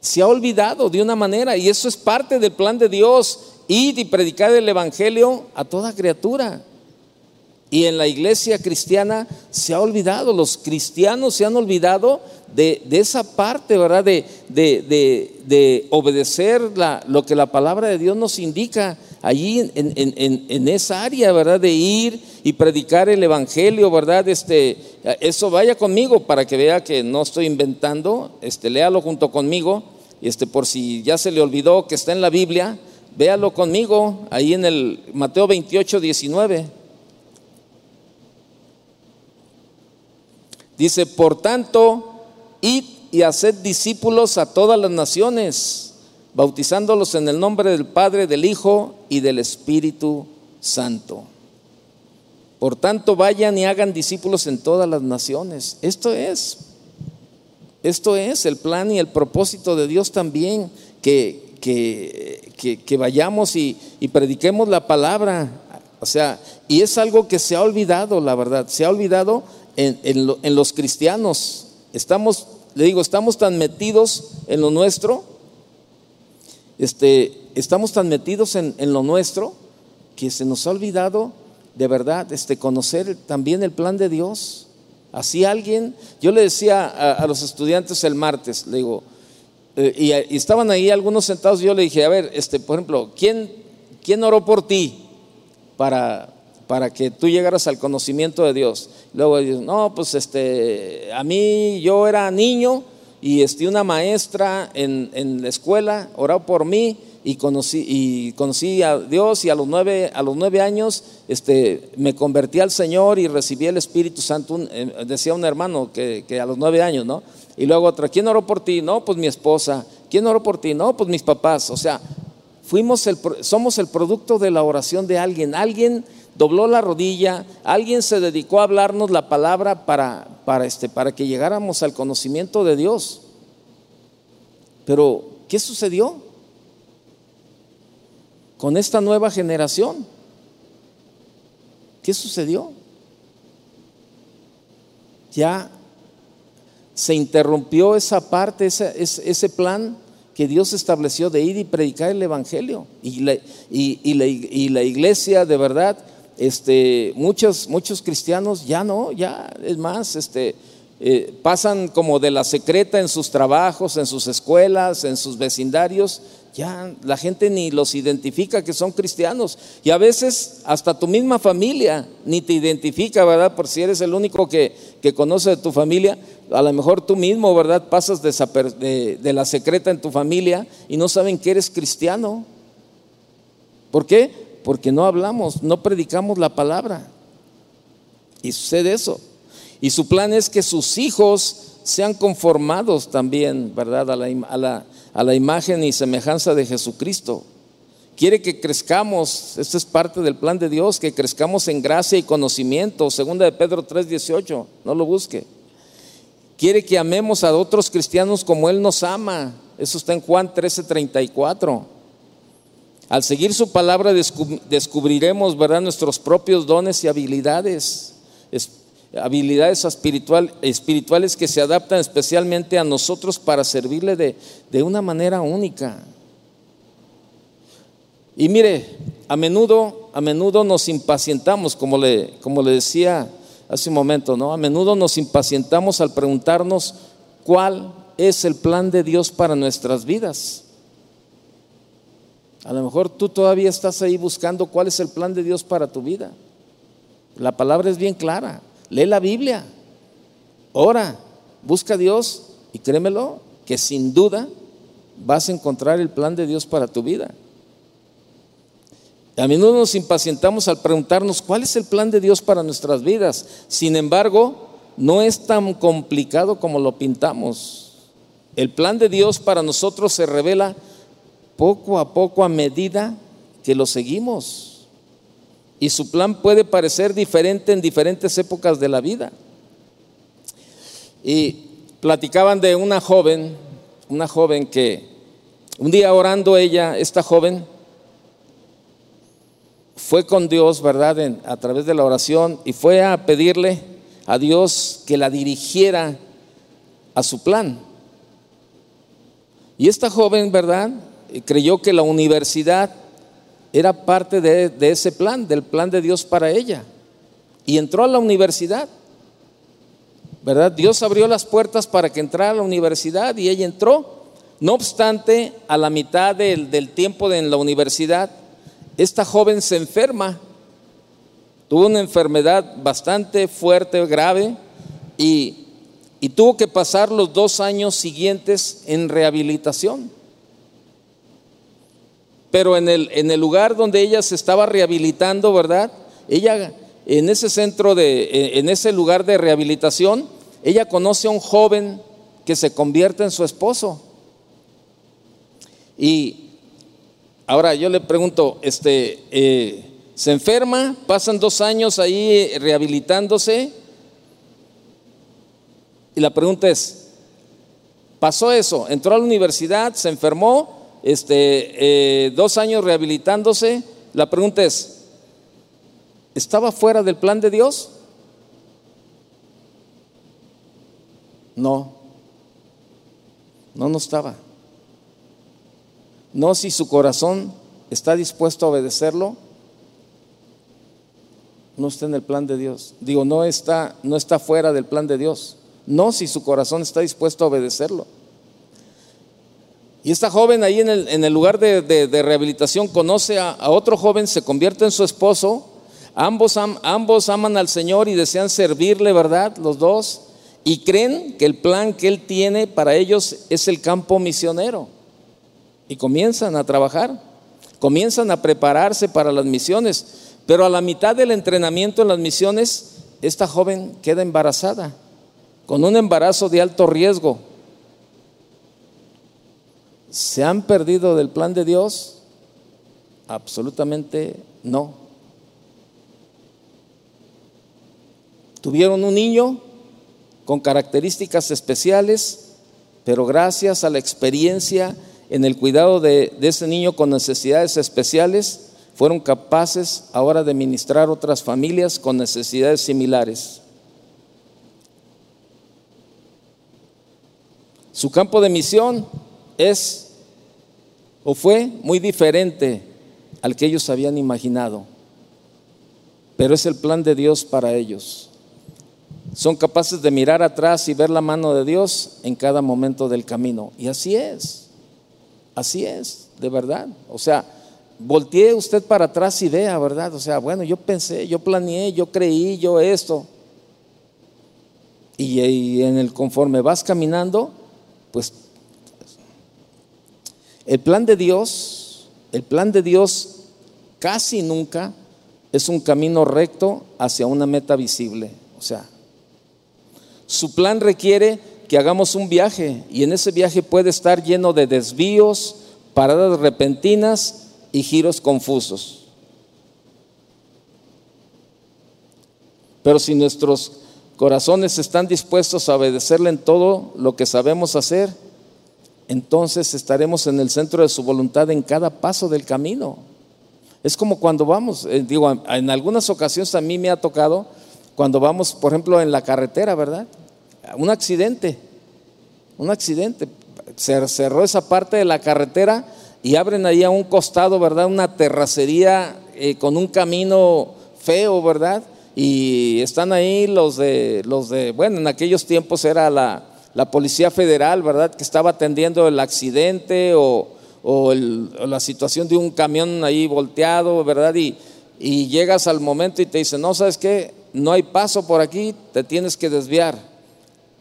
A: Se ha olvidado de una manera y eso es parte del plan de Dios. Ir y predicar el Evangelio a toda criatura. Y en la iglesia cristiana se ha olvidado, los cristianos se han olvidado de, esa parte, ¿verdad? De, de, obedecer lo que la palabra de Dios nos indica allí en, esa área, ¿verdad? De ir y predicar el Evangelio, ¿verdad? Este, eso vaya conmigo para que vea que no estoy inventando, este, léalo junto conmigo, este, por si ya se le olvidó que está en la Biblia, véalo conmigo ahí en el Mateo 28, 19. Dice, por tanto, id y haced discípulos a todas las naciones, bautizándolos en el nombre del Padre, del Hijo y del Espíritu Santo. Por tanto, vayan y hagan discípulos en todas las naciones. Esto es, esto es el plan y el propósito de Dios también, que, que, que, vayamos y, y prediquemos la palabra. O sea, y es algo que se ha olvidado, la verdad, se ha olvidado en, los cristianos. Estamos, le digo, estamos tan metidos en lo nuestro, este, estamos tan metidos en, lo nuestro que se nos ha olvidado de verdad este, conocer también el plan de Dios. Así alguien, yo le decía a, los estudiantes el martes, le digo, eh, y, y, estaban ahí algunos sentados, yo le dije, a ver, este, por ejemplo, ¿quién, quién oró por ti para, para que tú llegaras al conocimiento de Dios. Luego dices, no, pues este, a mí yo era niño y este, una maestra en, la escuela oró por mí y conocí, y conocí a Dios y a los nueve, a los nueve años este, me convertí al Señor y recibí el Espíritu Santo, eh, decía un hermano que, que, a los nueve años, ¿no? Y luego otra, ¿quién oró por ti? No, pues mi esposa. ¿Quién oró por ti? No, pues mis papás. O sea, fuimos el, somos el producto de la oración de alguien. Alguien dobló la rodilla, alguien se dedicó a hablarnos la palabra para, para, este, para que llegáramos al conocimiento de Dios. Pero, ¿qué sucedió con esta nueva generación? ¿Qué sucedió? Ya se interrumpió esa parte, ese, ese plan que Dios estableció de ir y predicar el Evangelio. Y la, y la, y la iglesia de verdad este, muchos, muchos cristianos ya no, ya es más, este, eh, pasan como de la secreta en sus trabajos, en sus escuelas, en sus vecindarios, ya la gente ni los identifica que son cristianos. Y a veces hasta tu misma familia ni te identifica, ¿verdad? Por si eres el único que, que conoce de tu familia, a lo mejor tú mismo, ¿verdad? Pasas de, de la secreta en tu familia y no saben que eres cristiano. ¿Por qué? Porque no hablamos, no predicamos la palabra. Y sucede eso. Y su plan es que sus hijos sean conformados también, ¿verdad? A la, imagen y semejanza de Jesucristo. Quiere que crezcamos, esto es parte del plan de Dios, que crezcamos en gracia y conocimiento. Segunda de Pedro 3:18, no lo busque. Quiere que amemos a otros cristianos como Él nos ama. Eso está en Juan 13:34. Al seguir su palabra descubriremos, ¿verdad?, nuestros propios dones y habilidades, habilidades espiritual, espirituales que se adaptan especialmente a nosotros para servirle de, de una manera única. Y mire, a menudo, a menudo nos impacientamos, como le, como le decía hace un momento, ¿no? A menudo nos impacientamos al preguntarnos cuál es el plan de Dios para nuestras vidas. A lo mejor tú todavía estás ahí buscando cuál es el plan de Dios para tu vida. La palabra es bien clara. Lee la Biblia. Ora, busca a Dios y créemelo que sin duda vas a encontrar el plan de Dios para tu vida. A menudo nos impacientamos al preguntarnos cuál es el plan de Dios para nuestras vidas. Sin embargo, no es tan complicado como lo pintamos. El plan de Dios para nosotros se revela poco a poco a medida que lo seguimos. Y su plan puede parecer diferente en diferentes épocas de la vida. Y platicaban de una joven, una joven que un día orando ella, esta joven, fue con Dios, ¿verdad? a través de la oración y fue a pedirle a Dios que la dirigiera a su plan. Y esta joven, ¿verdad? Creyó que la universidad era parte de, ese plan, del plan de Dios para ella. Y entró a la universidad. ¿verdad? Dios abrió las puertas para que entrara a la universidad y ella entró. No obstante, a la mitad del, tiempo de, en la universidad, esta joven se enferma. Tuvo una enfermedad bastante fuerte, grave, y, tuvo que pasar los dos años siguientes en rehabilitación. Pero en el, en el lugar donde ella se estaba rehabilitando, ¿verdad? Ella en ese centro de, en ese lugar de rehabilitación, ella conoce a un joven que se convierte en su esposo. Y ahora yo le pregunto, este, eh, se enferma, pasan dos años ahí rehabilitándose. Y la pregunta es, pasó eso, entró a la universidad, se enfermó, este, eh, dos años rehabilitándose. La pregunta es, ¿estaba fuera del plan de Dios? No, no, no estaba. No si su corazón está dispuesto a obedecerlo, no está en el plan de Dios. Digo, no está, no está fuera del plan de Dios. No si su corazón está dispuesto a obedecerlo. Y esta joven ahí en el, lugar de, rehabilitación conoce a, otro joven, se convierte en su esposo. Ambos, ambos aman al Señor y desean servirle, ¿verdad? Los dos y creen que el plan que Él tiene para ellos es el campo misionero. Y comienzan a trabajar, comienzan a prepararse para las misiones, pero a la mitad del entrenamiento en las misiones, esta joven queda embarazada, con un embarazo de alto riesgo. ¿Se han perdido del plan de Dios? Absolutamente no. Tuvieron un niño, con características especiales, pero gracias a la experiencia en el cuidado de, ese niño con necesidades especiales, fueron capaces ahora de ministrar otras familias con necesidades similares. Su campo de misión es o fue muy diferente al que ellos habían imaginado, pero es el plan de Dios para ellos son capaces de mirar atrás y ver la mano de Dios en cada momento del camino. Y así es, así es, de verdad. O sea, voltee usted para atrás y vea, ¿verdad? O sea, bueno, yo pensé, yo planeé, yo creí, yo esto. Y, y en el conforme vas caminando, pues el plan de Dios, el plan de Dios casi nunca es un camino recto hacia una meta visible. O sea, su plan requiere que hagamos un viaje y en ese viaje puede estar lleno de desvíos, paradas repentinas y giros confusos. Pero si nuestros corazones están dispuestos a obedecerle en todo lo que sabemos hacer, entonces estaremos en el centro de su voluntad en cada paso del camino. Es como cuando vamos, eh, digo, en algunas ocasiones a mí me ha tocado cuando vamos, por ejemplo, en la carretera, ¿verdad? Un accidente, un accidente. Se cerró esa parte de la carretera y abren ahí a un costado, ¿verdad? Una terracería eh, con un camino feo, ¿verdad? Y están ahí los de, los de, bueno, en aquellos tiempos era la, la Policía Federal, ¿verdad? Que estaba atendiendo el accidente o, la situación de un camión ahí volteado, ¿verdad? Y, y llegas al momento y te dicen, no, ¿sabes qué? no hay paso por aquí, te tienes que desviar.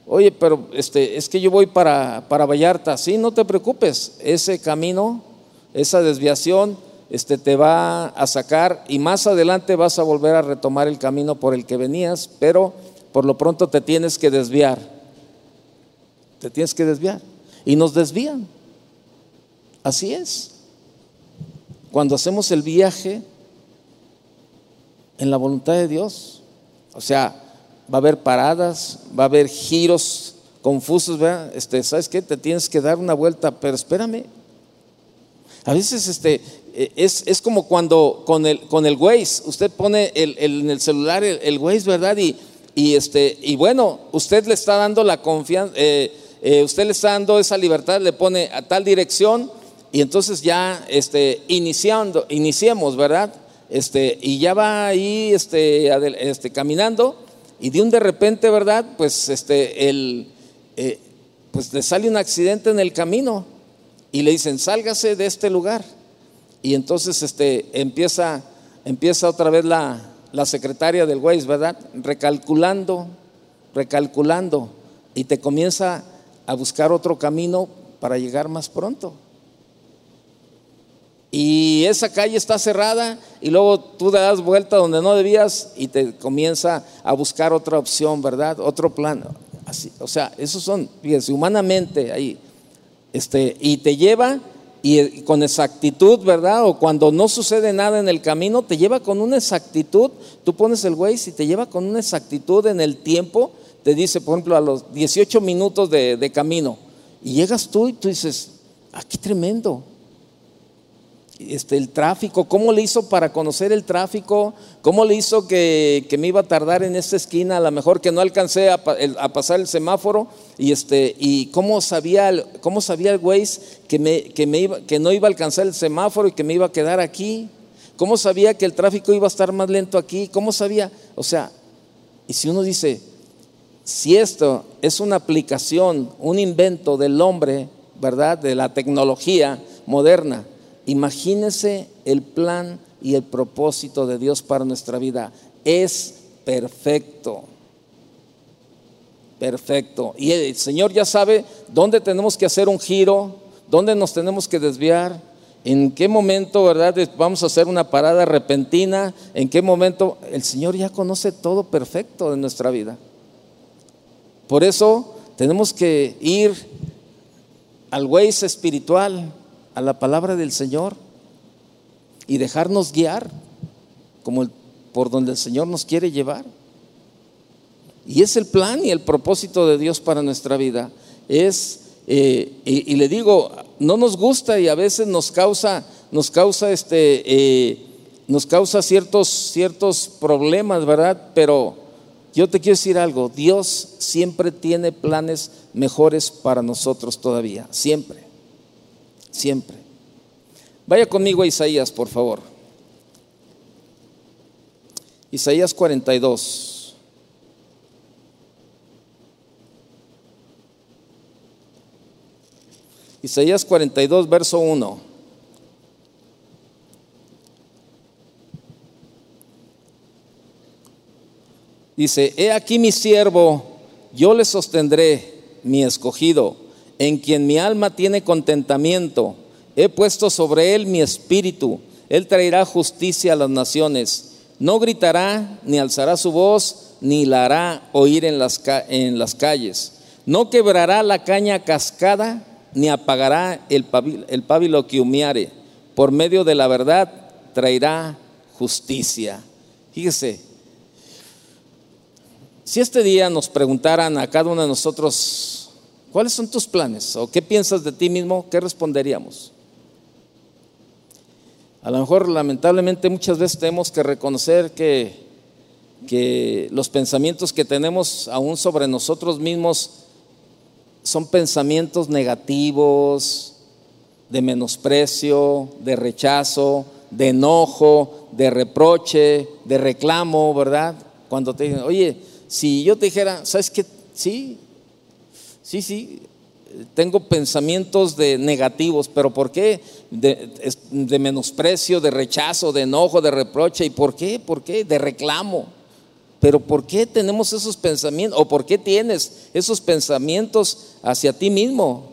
A: Oye, pero este, es que yo voy para, para Vallarta. Sí, no te preocupes, ese camino, esa desviación, este, te va a sacar y más adelante vas a volver a retomar el camino por el que venías, pero por lo pronto te tienes que desviar. Te tienes que desviar. Y nos desvían. Así es. Cuando hacemos el viaje en la voluntad de Dios, o sea, va a haber paradas, va a haber giros confusos, ¿verdad? Este, ¿Sabes qué? Te tienes que dar una vuelta, pero espérame. A veces este, eh, es, como cuando con el, con el Waze, usted pone el, en el celular el, el Waze, ¿verdad? Y, y, este, y bueno, usted le está dando la confianza, eh, eh, usted le está dando esa libertad, le pone a tal dirección y entonces ya este, iniciando, iniciemos, ¿verdad? Este, y ya va ahí este, este, caminando y de un de repente, ¿verdad? Pues, este, el, pues le sale un accidente en el camino y le dicen, sálgase de este lugar. Y entonces este, empieza, empieza otra vez la, la secretaria del Waze, ¿verdad? Recalculando, recalculando. Y te comienza a buscar otro camino para llegar más pronto. Y esa calle está cerrada y luego tú das vuelta donde no debías y te comienza a buscar otra opción, ¿verdad? Otro plan. Así, o sea, esos son, fíjense, humanamente ahí. Este, y te lleva y con exactitud, ¿verdad? O cuando no sucede nada en el camino, te lleva con una exactitud. Tú pones el güey, si te lleva con una exactitud en el tiempo, te dice, por ejemplo, a los 18 minutos de, camino, y llegas tú y tú dices, ah, qué tremendo este, el tráfico, cómo le hizo para conocer el tráfico, cómo le hizo que, me iba a tardar en esta esquina, a lo mejor que no alcancé a, pasar el semáforo, y, este, y cómo sabía, cómo sabía el güey que, me, que, me iba, que no iba a alcanzar el semáforo y que me iba a quedar aquí, cómo sabía que el tráfico iba a estar más lento aquí, cómo sabía, o sea, y si uno dice, si esto es una aplicación, un invento del hombre, ¿verdad? De la tecnología moderna, Imagínese el plan y el propósito de Dios para nuestra vida. Es perfecto. Perfecto. Y el Señor ya sabe dónde tenemos que hacer un giro, dónde nos tenemos que desviar, en qué momento, ¿verdad? Vamos a hacer una parada repentina, en qué momento. El Señor ya conoce todo perfecto de nuestra vida. Por eso tenemos que ir al Waze espiritual, a la palabra del Señor y dejarnos guiar como por donde el Señor nos quiere llevar. Y es el plan y el propósito de Dios para nuestra vida. Es, eh, y, le digo, no nos gusta y a veces nos causa, nos causa este, eh, nos causa ciertos, ciertos problemas, ¿verdad? Pero yo te quiero decir algo, Dios siempre tiene planes mejores para nosotros todavía, siempre siempre. Vaya conmigo a Isaías, por favor. Isaías 42. Isaías 42, verso 1. Dice, he aquí mi siervo, yo le sostendré, mi escogido en quien mi alma tiene contentamiento. He puesto sobre él mi espíritu. Él traerá justicia a las naciones. No gritará, ni alzará su voz, ni la hará oír en las, en las calles. No quebrará la caña cascada, ni apagará el, el pábilo que humeare. Por medio de la verdad traerá justicia. Fíjese, si este día nos preguntaran a cada uno de nosotros, ¿Cuáles son tus planes? ¿O qué piensas de ti mismo? ¿Qué responderíamos? A lo mejor, lamentablemente, muchas veces tenemos que reconocer que, que los pensamientos que tenemos aún sobre nosotros mismos son pensamientos negativos, de menosprecio, de rechazo, de enojo, de reproche, de reclamo, ¿verdad? Cuando te dicen, oye, si yo te dijera, ¿sabes qué? Sí, Sí, sí, tengo pensamientos de negativos, pero ¿por qué? De, de, menosprecio, de rechazo, de enojo, de reproche. ¿Y por qué? ¿Por qué? De reclamo. Pero ¿por qué tenemos esos pensamientos? ¿O por qué tienes esos pensamientos hacia ti mismo?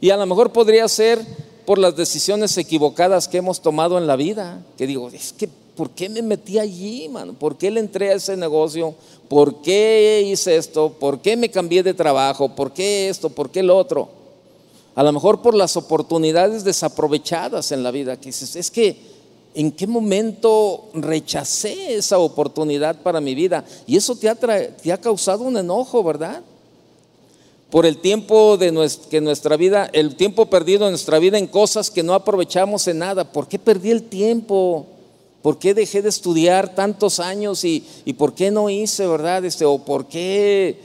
A: Y a lo mejor podría ser por las decisiones equivocadas que hemos tomado en la vida. Que digo, es que ¿por qué me metí allí, mano? ¿Por qué le entré a ese negocio? ¿Por qué hice esto? ¿Por qué me cambié de trabajo? ¿Por qué esto? ¿Por qué lo otro? A lo mejor por las oportunidades desaprovechadas en la vida. Que dices, es que, ¿en qué momento rechacé esa oportunidad para mi vida? Y eso te ha, te ha causado un enojo, ¿verdad? por el tiempo de nuestra, que nuestra vida, el tiempo perdido en nuestra vida en cosas que no aprovechamos en nada. ¿Por qué perdí el tiempo? ¿Por qué dejé de estudiar tantos años y, por qué no hice, verdad? Este, o por qué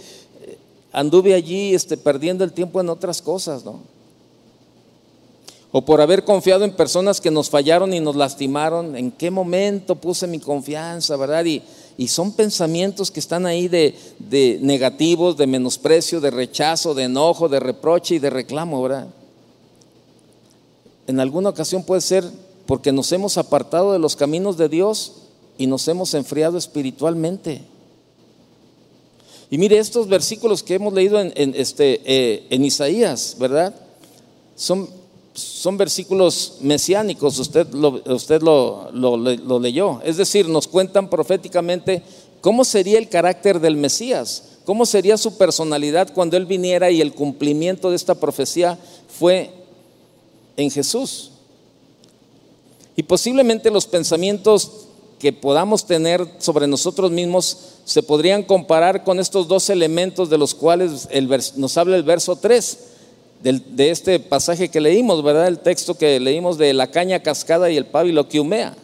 A: anduve allí este, perdiendo el tiempo en otras cosas, ¿no? O por haber confiado en personas que nos fallaron y nos lastimaron. ¿En qué momento puse mi confianza, verdad? Y, y son pensamientos que están ahí de, de, negativos, de menosprecio, de rechazo, de enojo, de reproche y de reclamo, ¿verdad? En alguna ocasión puede ser porque nos hemos apartado de los caminos de Dios y nos hemos enfriado espiritualmente. Y mire, estos versículos que hemos leído en, este, eh, Isaías, ¿verdad? Son, son versículos mesiánicos, usted, usted lo, lo, leyó. Es decir, nos cuentan proféticamente cómo sería el carácter del Mesías, cómo sería su personalidad cuando Él viniera y el cumplimiento de esta profecía fue en Jesús. Y posiblemente los pensamientos que podamos tener sobre nosotros mismos se podrían comparar con estos dos elementos de los cuales nos habla el verso 3 de este pasaje que leímos, ¿verdad? El texto que leímos de la caña cascada y el pábilo que humea.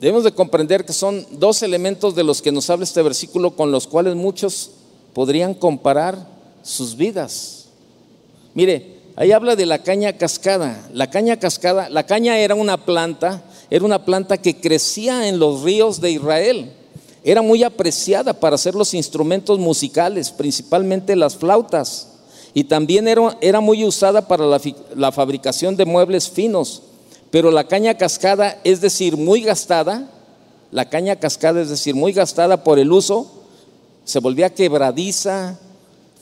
A: Debemos de comprender que son dos elementos de los que nos habla este versículo con los cuales muchos podrían comparar sus vidas. Mire, Ahí habla de la caña cascada. La caña cascada, la caña era una planta, era una planta que crecía en los ríos de Israel. Era muy apreciada para hacer los instrumentos musicales, principalmente las flautas. Y también era, era muy usada para la, la fabricación de muebles finos. Pero la caña cascada, es decir, muy gastada, la caña cascada, es decir, muy gastada por el uso, se volvía quebradiza,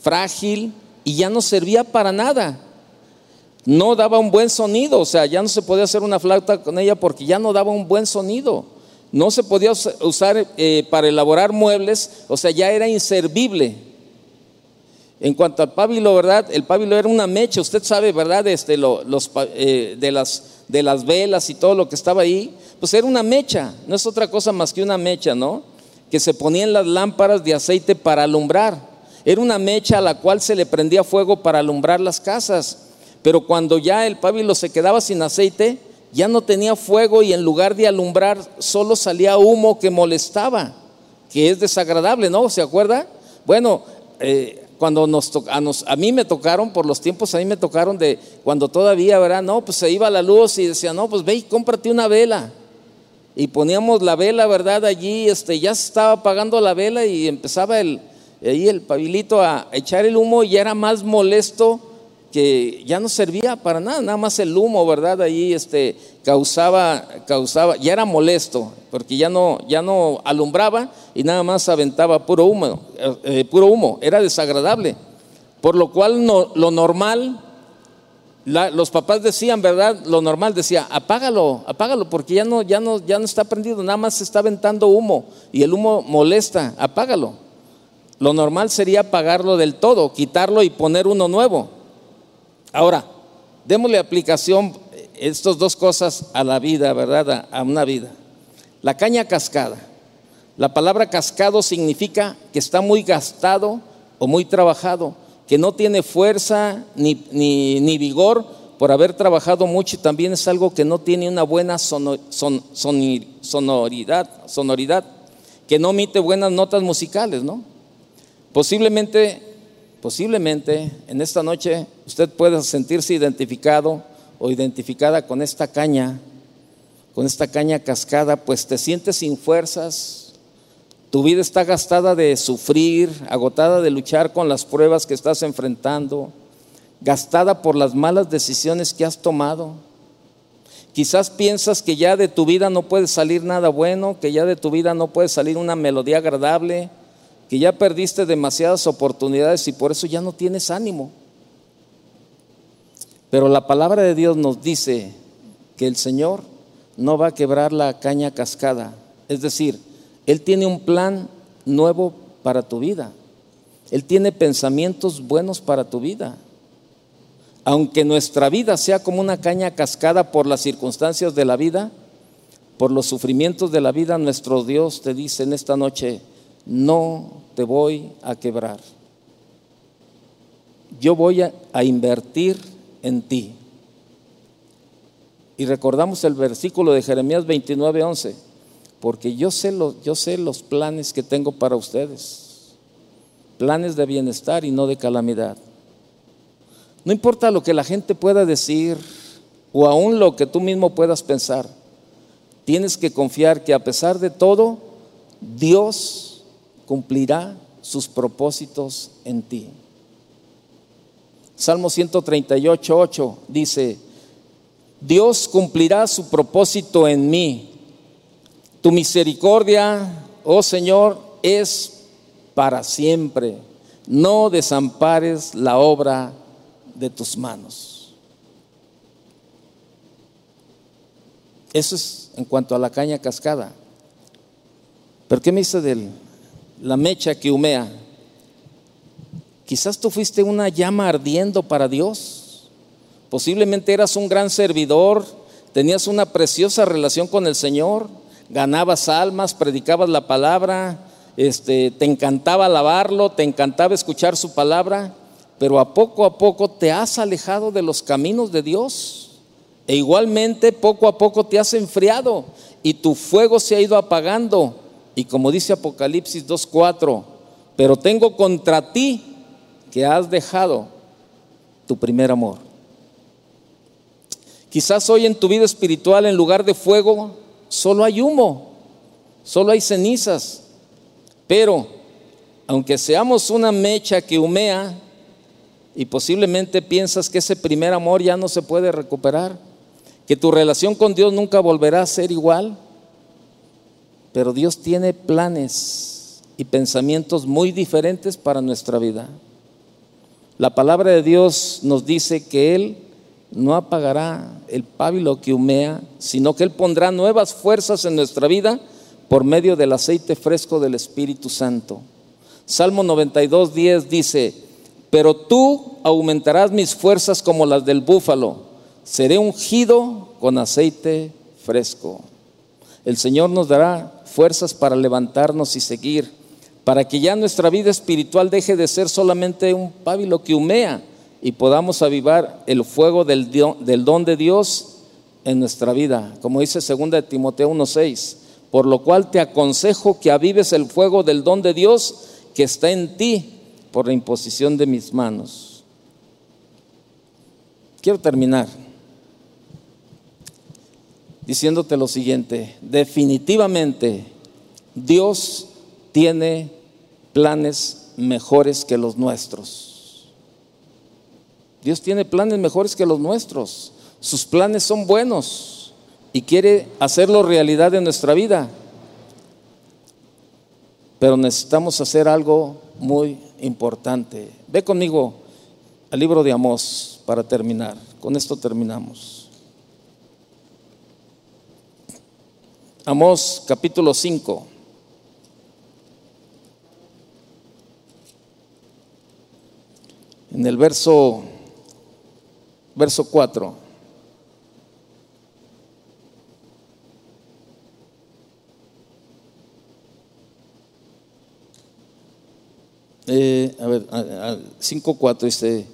A: frágil y ya no servía para nada no daba un buen sonido, o sea, ya no se podía hacer una flauta con ella porque ya no daba un buen sonido. No se podía usar eh, para elaborar muebles, o sea, ya era inservible. En cuanto al pábilo, ¿verdad? El pábilo era una mecha, usted sabe, ¿verdad? Este, los, eh, de, las, de las velas y todo lo que estaba ahí, pues era una mecha, no es otra cosa más que una mecha, ¿no? Que se ponían las lámparas de aceite para alumbrar. Era una mecha a la cual se le prendía fuego para alumbrar las casas. Pero cuando ya el pábilo se quedaba sin aceite, ya no tenía fuego y en lugar de alumbrar solo salía humo que molestaba, que es desagradable, ¿no? ¿Se acuerda? Bueno, eh, cuando nos, a, a, mí me tocaron, por los tiempos a mí me tocaron de cuando todavía, ¿verdad? No, pues se iba la luz y decía, no, pues ve y cómprate una vela. Y poníamos la vela, ¿verdad? Allí, este, ya se estaba apagando la vela y empezaba el, ahí el pabilito a echar el humo y era más molesto que ya no servía para nada, nada más el humo, ¿verdad? Ahí este, causaba, causaba, ya era molesto, porque ya no, ya no alumbraba y nada más aventaba puro humo, eh, puro humo, era desagradable. Por lo cual no, lo normal, los papás decían, ¿verdad? Lo normal decía, apágalo, apágalo, porque ya no, ya no, ya no está prendido, nada más se está aventando humo y el humo molesta, apágalo. Lo normal sería apagarlo del todo, quitarlo y poner uno nuevo. Ahora, démosle aplicación estas dos cosas a la vida, ¿verdad? A una vida. La caña cascada. La palabra cascado significa que está muy gastado o muy trabajado, que no tiene fuerza ni, ni, vigor por haber trabajado mucho y también es algo que no tiene una buena sonoridad, sonoridad, que no emite buenas notas musicales, ¿no? Posiblemente Posiblemente en esta noche usted pueda sentirse identificado o identificada con esta caña, con esta caña cascada, pues te sientes sin fuerzas, tu vida está gastada de sufrir, agotada de luchar con las pruebas que estás enfrentando, gastada por las malas decisiones que has tomado. Quizás piensas que ya de tu vida no puede salir nada bueno, que ya de tu vida no puede salir una melodía agradable, que ya perdiste demasiadas oportunidades y por eso ya no tienes ánimo. Pero la palabra de Dios nos dice que el Señor no va a quebrar la caña cascada. Es decir, Él tiene un plan nuevo para tu vida. Él tiene pensamientos buenos para tu vida. Aunque nuestra vida sea como una caña cascada por las circunstancias de la vida, por los sufrimientos de la vida, nuestro Dios te dice en esta noche, no te voy a quebrar. Yo voy a, invertir en ti. Y recordamos el versículo de Jeremías 29, 11, porque yo sé, los, yo sé los planes que tengo para ustedes, planes de bienestar y no de calamidad. No importa lo que la gente pueda decir o aún lo que tú mismo puedas pensar, tienes que confiar que a pesar de todo, Dios cumplirá sus propósitos en ti. Salmo 138, 8 dice, Dios cumplirá su propósito en mí. Tu misericordia, oh Señor, es para siempre. No desampares la obra de tus manos. Eso es en cuanto a la caña cascada. ¿Pero qué me dice de la mecha que humea? Quizás tú fuiste una llama ardiendo para Dios Posiblemente eras un gran servidor, tenías una preciosa relación con el Señor, ganabas almas, predicabas la palabra, este, te encantaba alabarlo, te encantaba escuchar su palabra, pero a poco a poco te has alejado de los caminos de Dios. E igualmente poco a poco te has enfriado y tu fuego se ha ido apagando. Y como dice Apocalipsis 2.4, pero tengo contra ti que has dejado tu primer amor. Quizás hoy en tu vida espiritual, en lugar de fuego, solo hay humo, solo hay cenizas. Pero, aunque seamos una mecha que humea, y posiblemente piensas que ese primer amor ya no se puede recuperar, que tu relación con Dios nunca volverá a ser igual, pero Dios tiene planes y pensamientos muy diferentes para nuestra vida. La palabra de Dios nos dice que Él no apagará el pábilo que humea, sino que Él pondrá nuevas fuerzas en nuestra vida por medio del aceite fresco del Espíritu Santo. Salmo 92, 10 dice, pero tú aumentarás mis fuerzas como las del búfalo, seré ungido con aceite fresco. El Señor nos dará fuerzas para levantarnos y seguir, para que ya nuestra vida espiritual deje de ser solamente un pábilo que humea, y podamos avivar el fuego del, del don de Dios en nuestra vida, como dice 2 de Timoteo 1:6, por lo cual te aconsejo que avives el fuego del don de Dios que está en ti por la imposición de mis manos. Quiero terminar diciéndote lo siguiente, definitivamente Dios tiene planes mejores que los nuestros. Dios tiene planes mejores que los nuestros. Sus planes son buenos y quiere hacerlo realidad en nuestra vida. Pero necesitamos hacer algo muy importante. Ve conmigo al libro de Amós para terminar. Con esto terminamos. Amós capítulo 5. En el verso verso 4. Eh, a ver, 5.4 dice,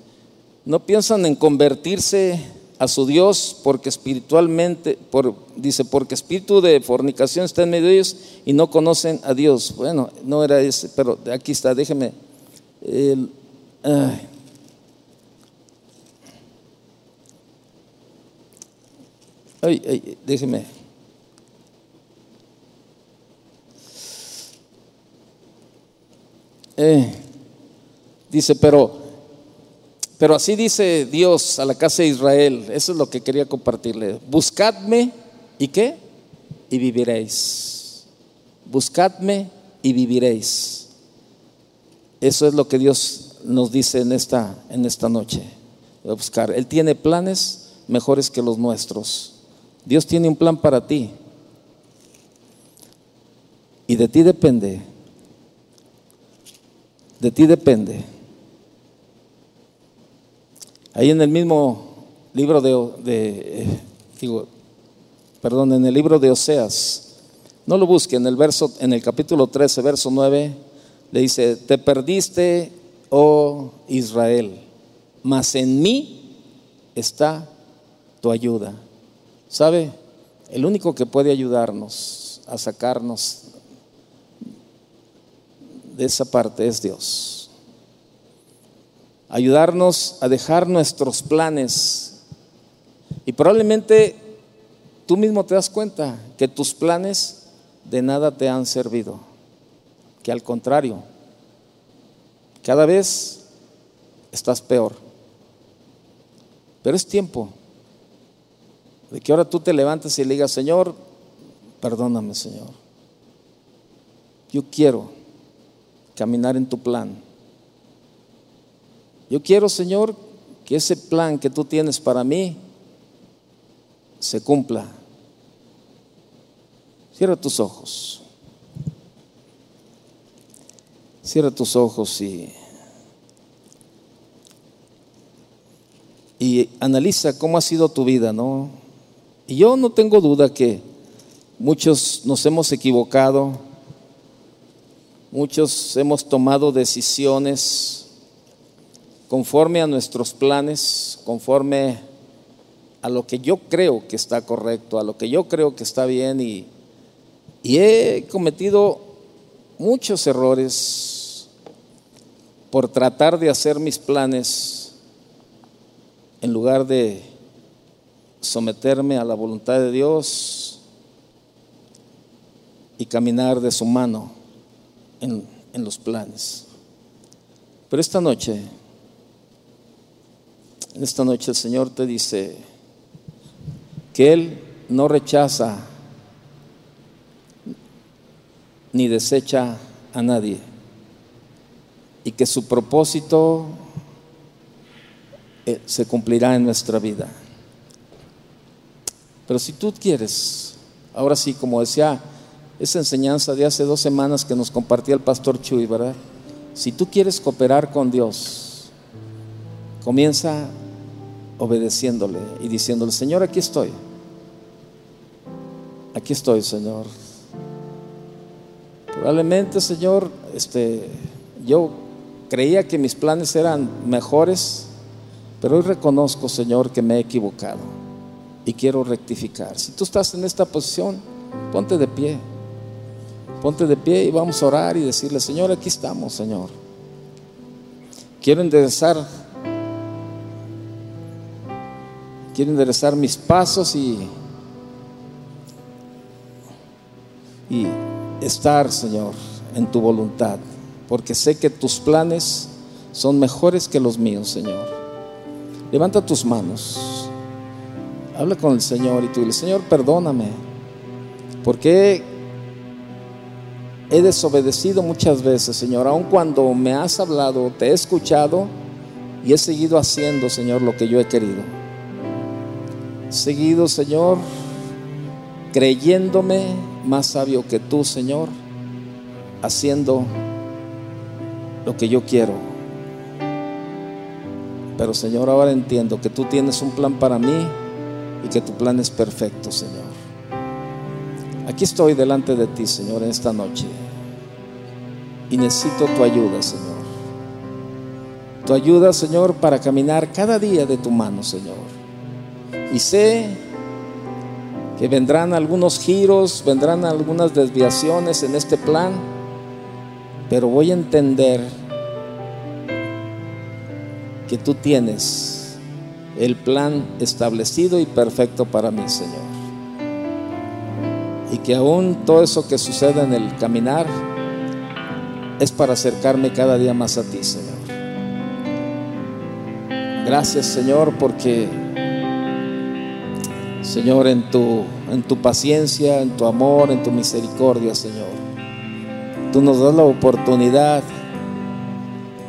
A: no piensan en convertirse a su Dios porque espiritualmente, por, dice, porque espíritu de fornicación está en medio de ellos y no conocen a Dios. Bueno, no era ese, pero aquí está, déjeme. El, Ay, déjeme. Eh, dice, pero, pero así dice Dios a la casa de Israel. Eso es lo que quería compartirle. Buscadme y qué? Y viviréis. Buscadme y viviréis. Eso es lo que Dios nos dice en esta, en esta noche. Buscar. Él tiene planes mejores que los nuestros. Dios tiene un plan para ti. Y de ti depende. De ti depende. Ahí en el mismo libro de, de digo, perdón, en el libro de Oseas. No lo busque, en el verso, en el capítulo 13, verso 9, le dice, te perdiste, oh Israel, mas en mí está tu ayuda. ¿Sabe? El único que puede ayudarnos a sacarnos de esa parte es Dios. Ayudarnos a dejar nuestros planes. Y probablemente tú mismo te das cuenta que tus planes de nada te han servido. Que al contrario, cada vez estás peor. Pero es tiempo de que ahora tú te levantes y le digas, Señor, perdóname, Señor. Yo quiero caminar en tu plan. Yo quiero, Señor, que ese plan que tú tienes para mí se cumpla. Cierra tus ojos. Cierra tus ojos y, y analiza cómo ha sido tu vida, ¿no? Y yo no tengo duda que muchos nos hemos equivocado Muchos hemos tomado decisiones conforme a nuestros planes, conforme a lo que yo creo que está correcto, a lo que yo creo que está bien y, he cometido muchos errores por tratar de hacer mis planes en lugar de someterme a la voluntad de Dios y caminar de su mano en, los planes. Pero esta noche, esta noche el Señor te dice que Él no rechaza ni desecha a nadie y que su propósito eh, se cumplirá en nuestra vida. Pero si tú quieres, ahora sí, como decía esa enseñanza de hace dos semanas que nos compartía el pastor Chuy, ¿verdad? Si tú quieres cooperar con Dios, comienza obedeciéndole y diciéndole, Señor, aquí estoy. Aquí estoy, Señor. Probablemente, Señor, este, yo creía que mis planes eran mejores, pero hoy reconozco, Señor, que me he equivocado y quiero rectificar. Si tú estás en esta posición, ponte de pie. Ponte de pie y vamos a orar y decirle, Señor, aquí estamos, Señor. Quiero enderezar, quiero enderezar mis pasos y, y estar, Señor, en tu voluntad, porque sé que tus planes son mejores que los míos, Señor. Levanta tus manos, habla con el Señor y tú dile, Señor, perdóname, porque he desobedecido muchas veces, Señor, aun cuando me has hablado, te he escuchado y he seguido haciendo, Señor, lo que yo he querido. Seguido, Señor, creyéndome más sabio que tú, Señor, haciendo lo que yo quiero. Pero, Señor, ahora entiendo que tú tienes un plan para mí y que tu plan es perfecto, Señor. Aquí estoy delante de ti, Señor, en esta noche. Y necesito tu ayuda, Señor. Tu ayuda, Señor, para caminar cada día de tu mano, Señor. Y sé que vendrán algunos giros, vendrán algunas desviaciones en este plan, pero voy a entender que tú tienes el plan establecido y perfecto para mí, Señor y que aún todo eso que sucede en el caminar es para acercarme cada día más a ti, Señor. Gracias, Señor, porque, Señor, en tu, en tu paciencia, en tu amor, en tu misericordia, Señor, tú nos das la oportunidad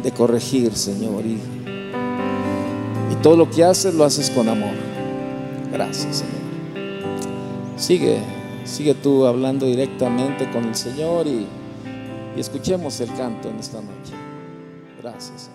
A: de corregir, Señor, y, y todo lo que haces lo haces con amor. Gracias, Señor. Sigue Sigue tú hablando directamente con el Señor y, y escuchemos el canto en esta noche. Gracias.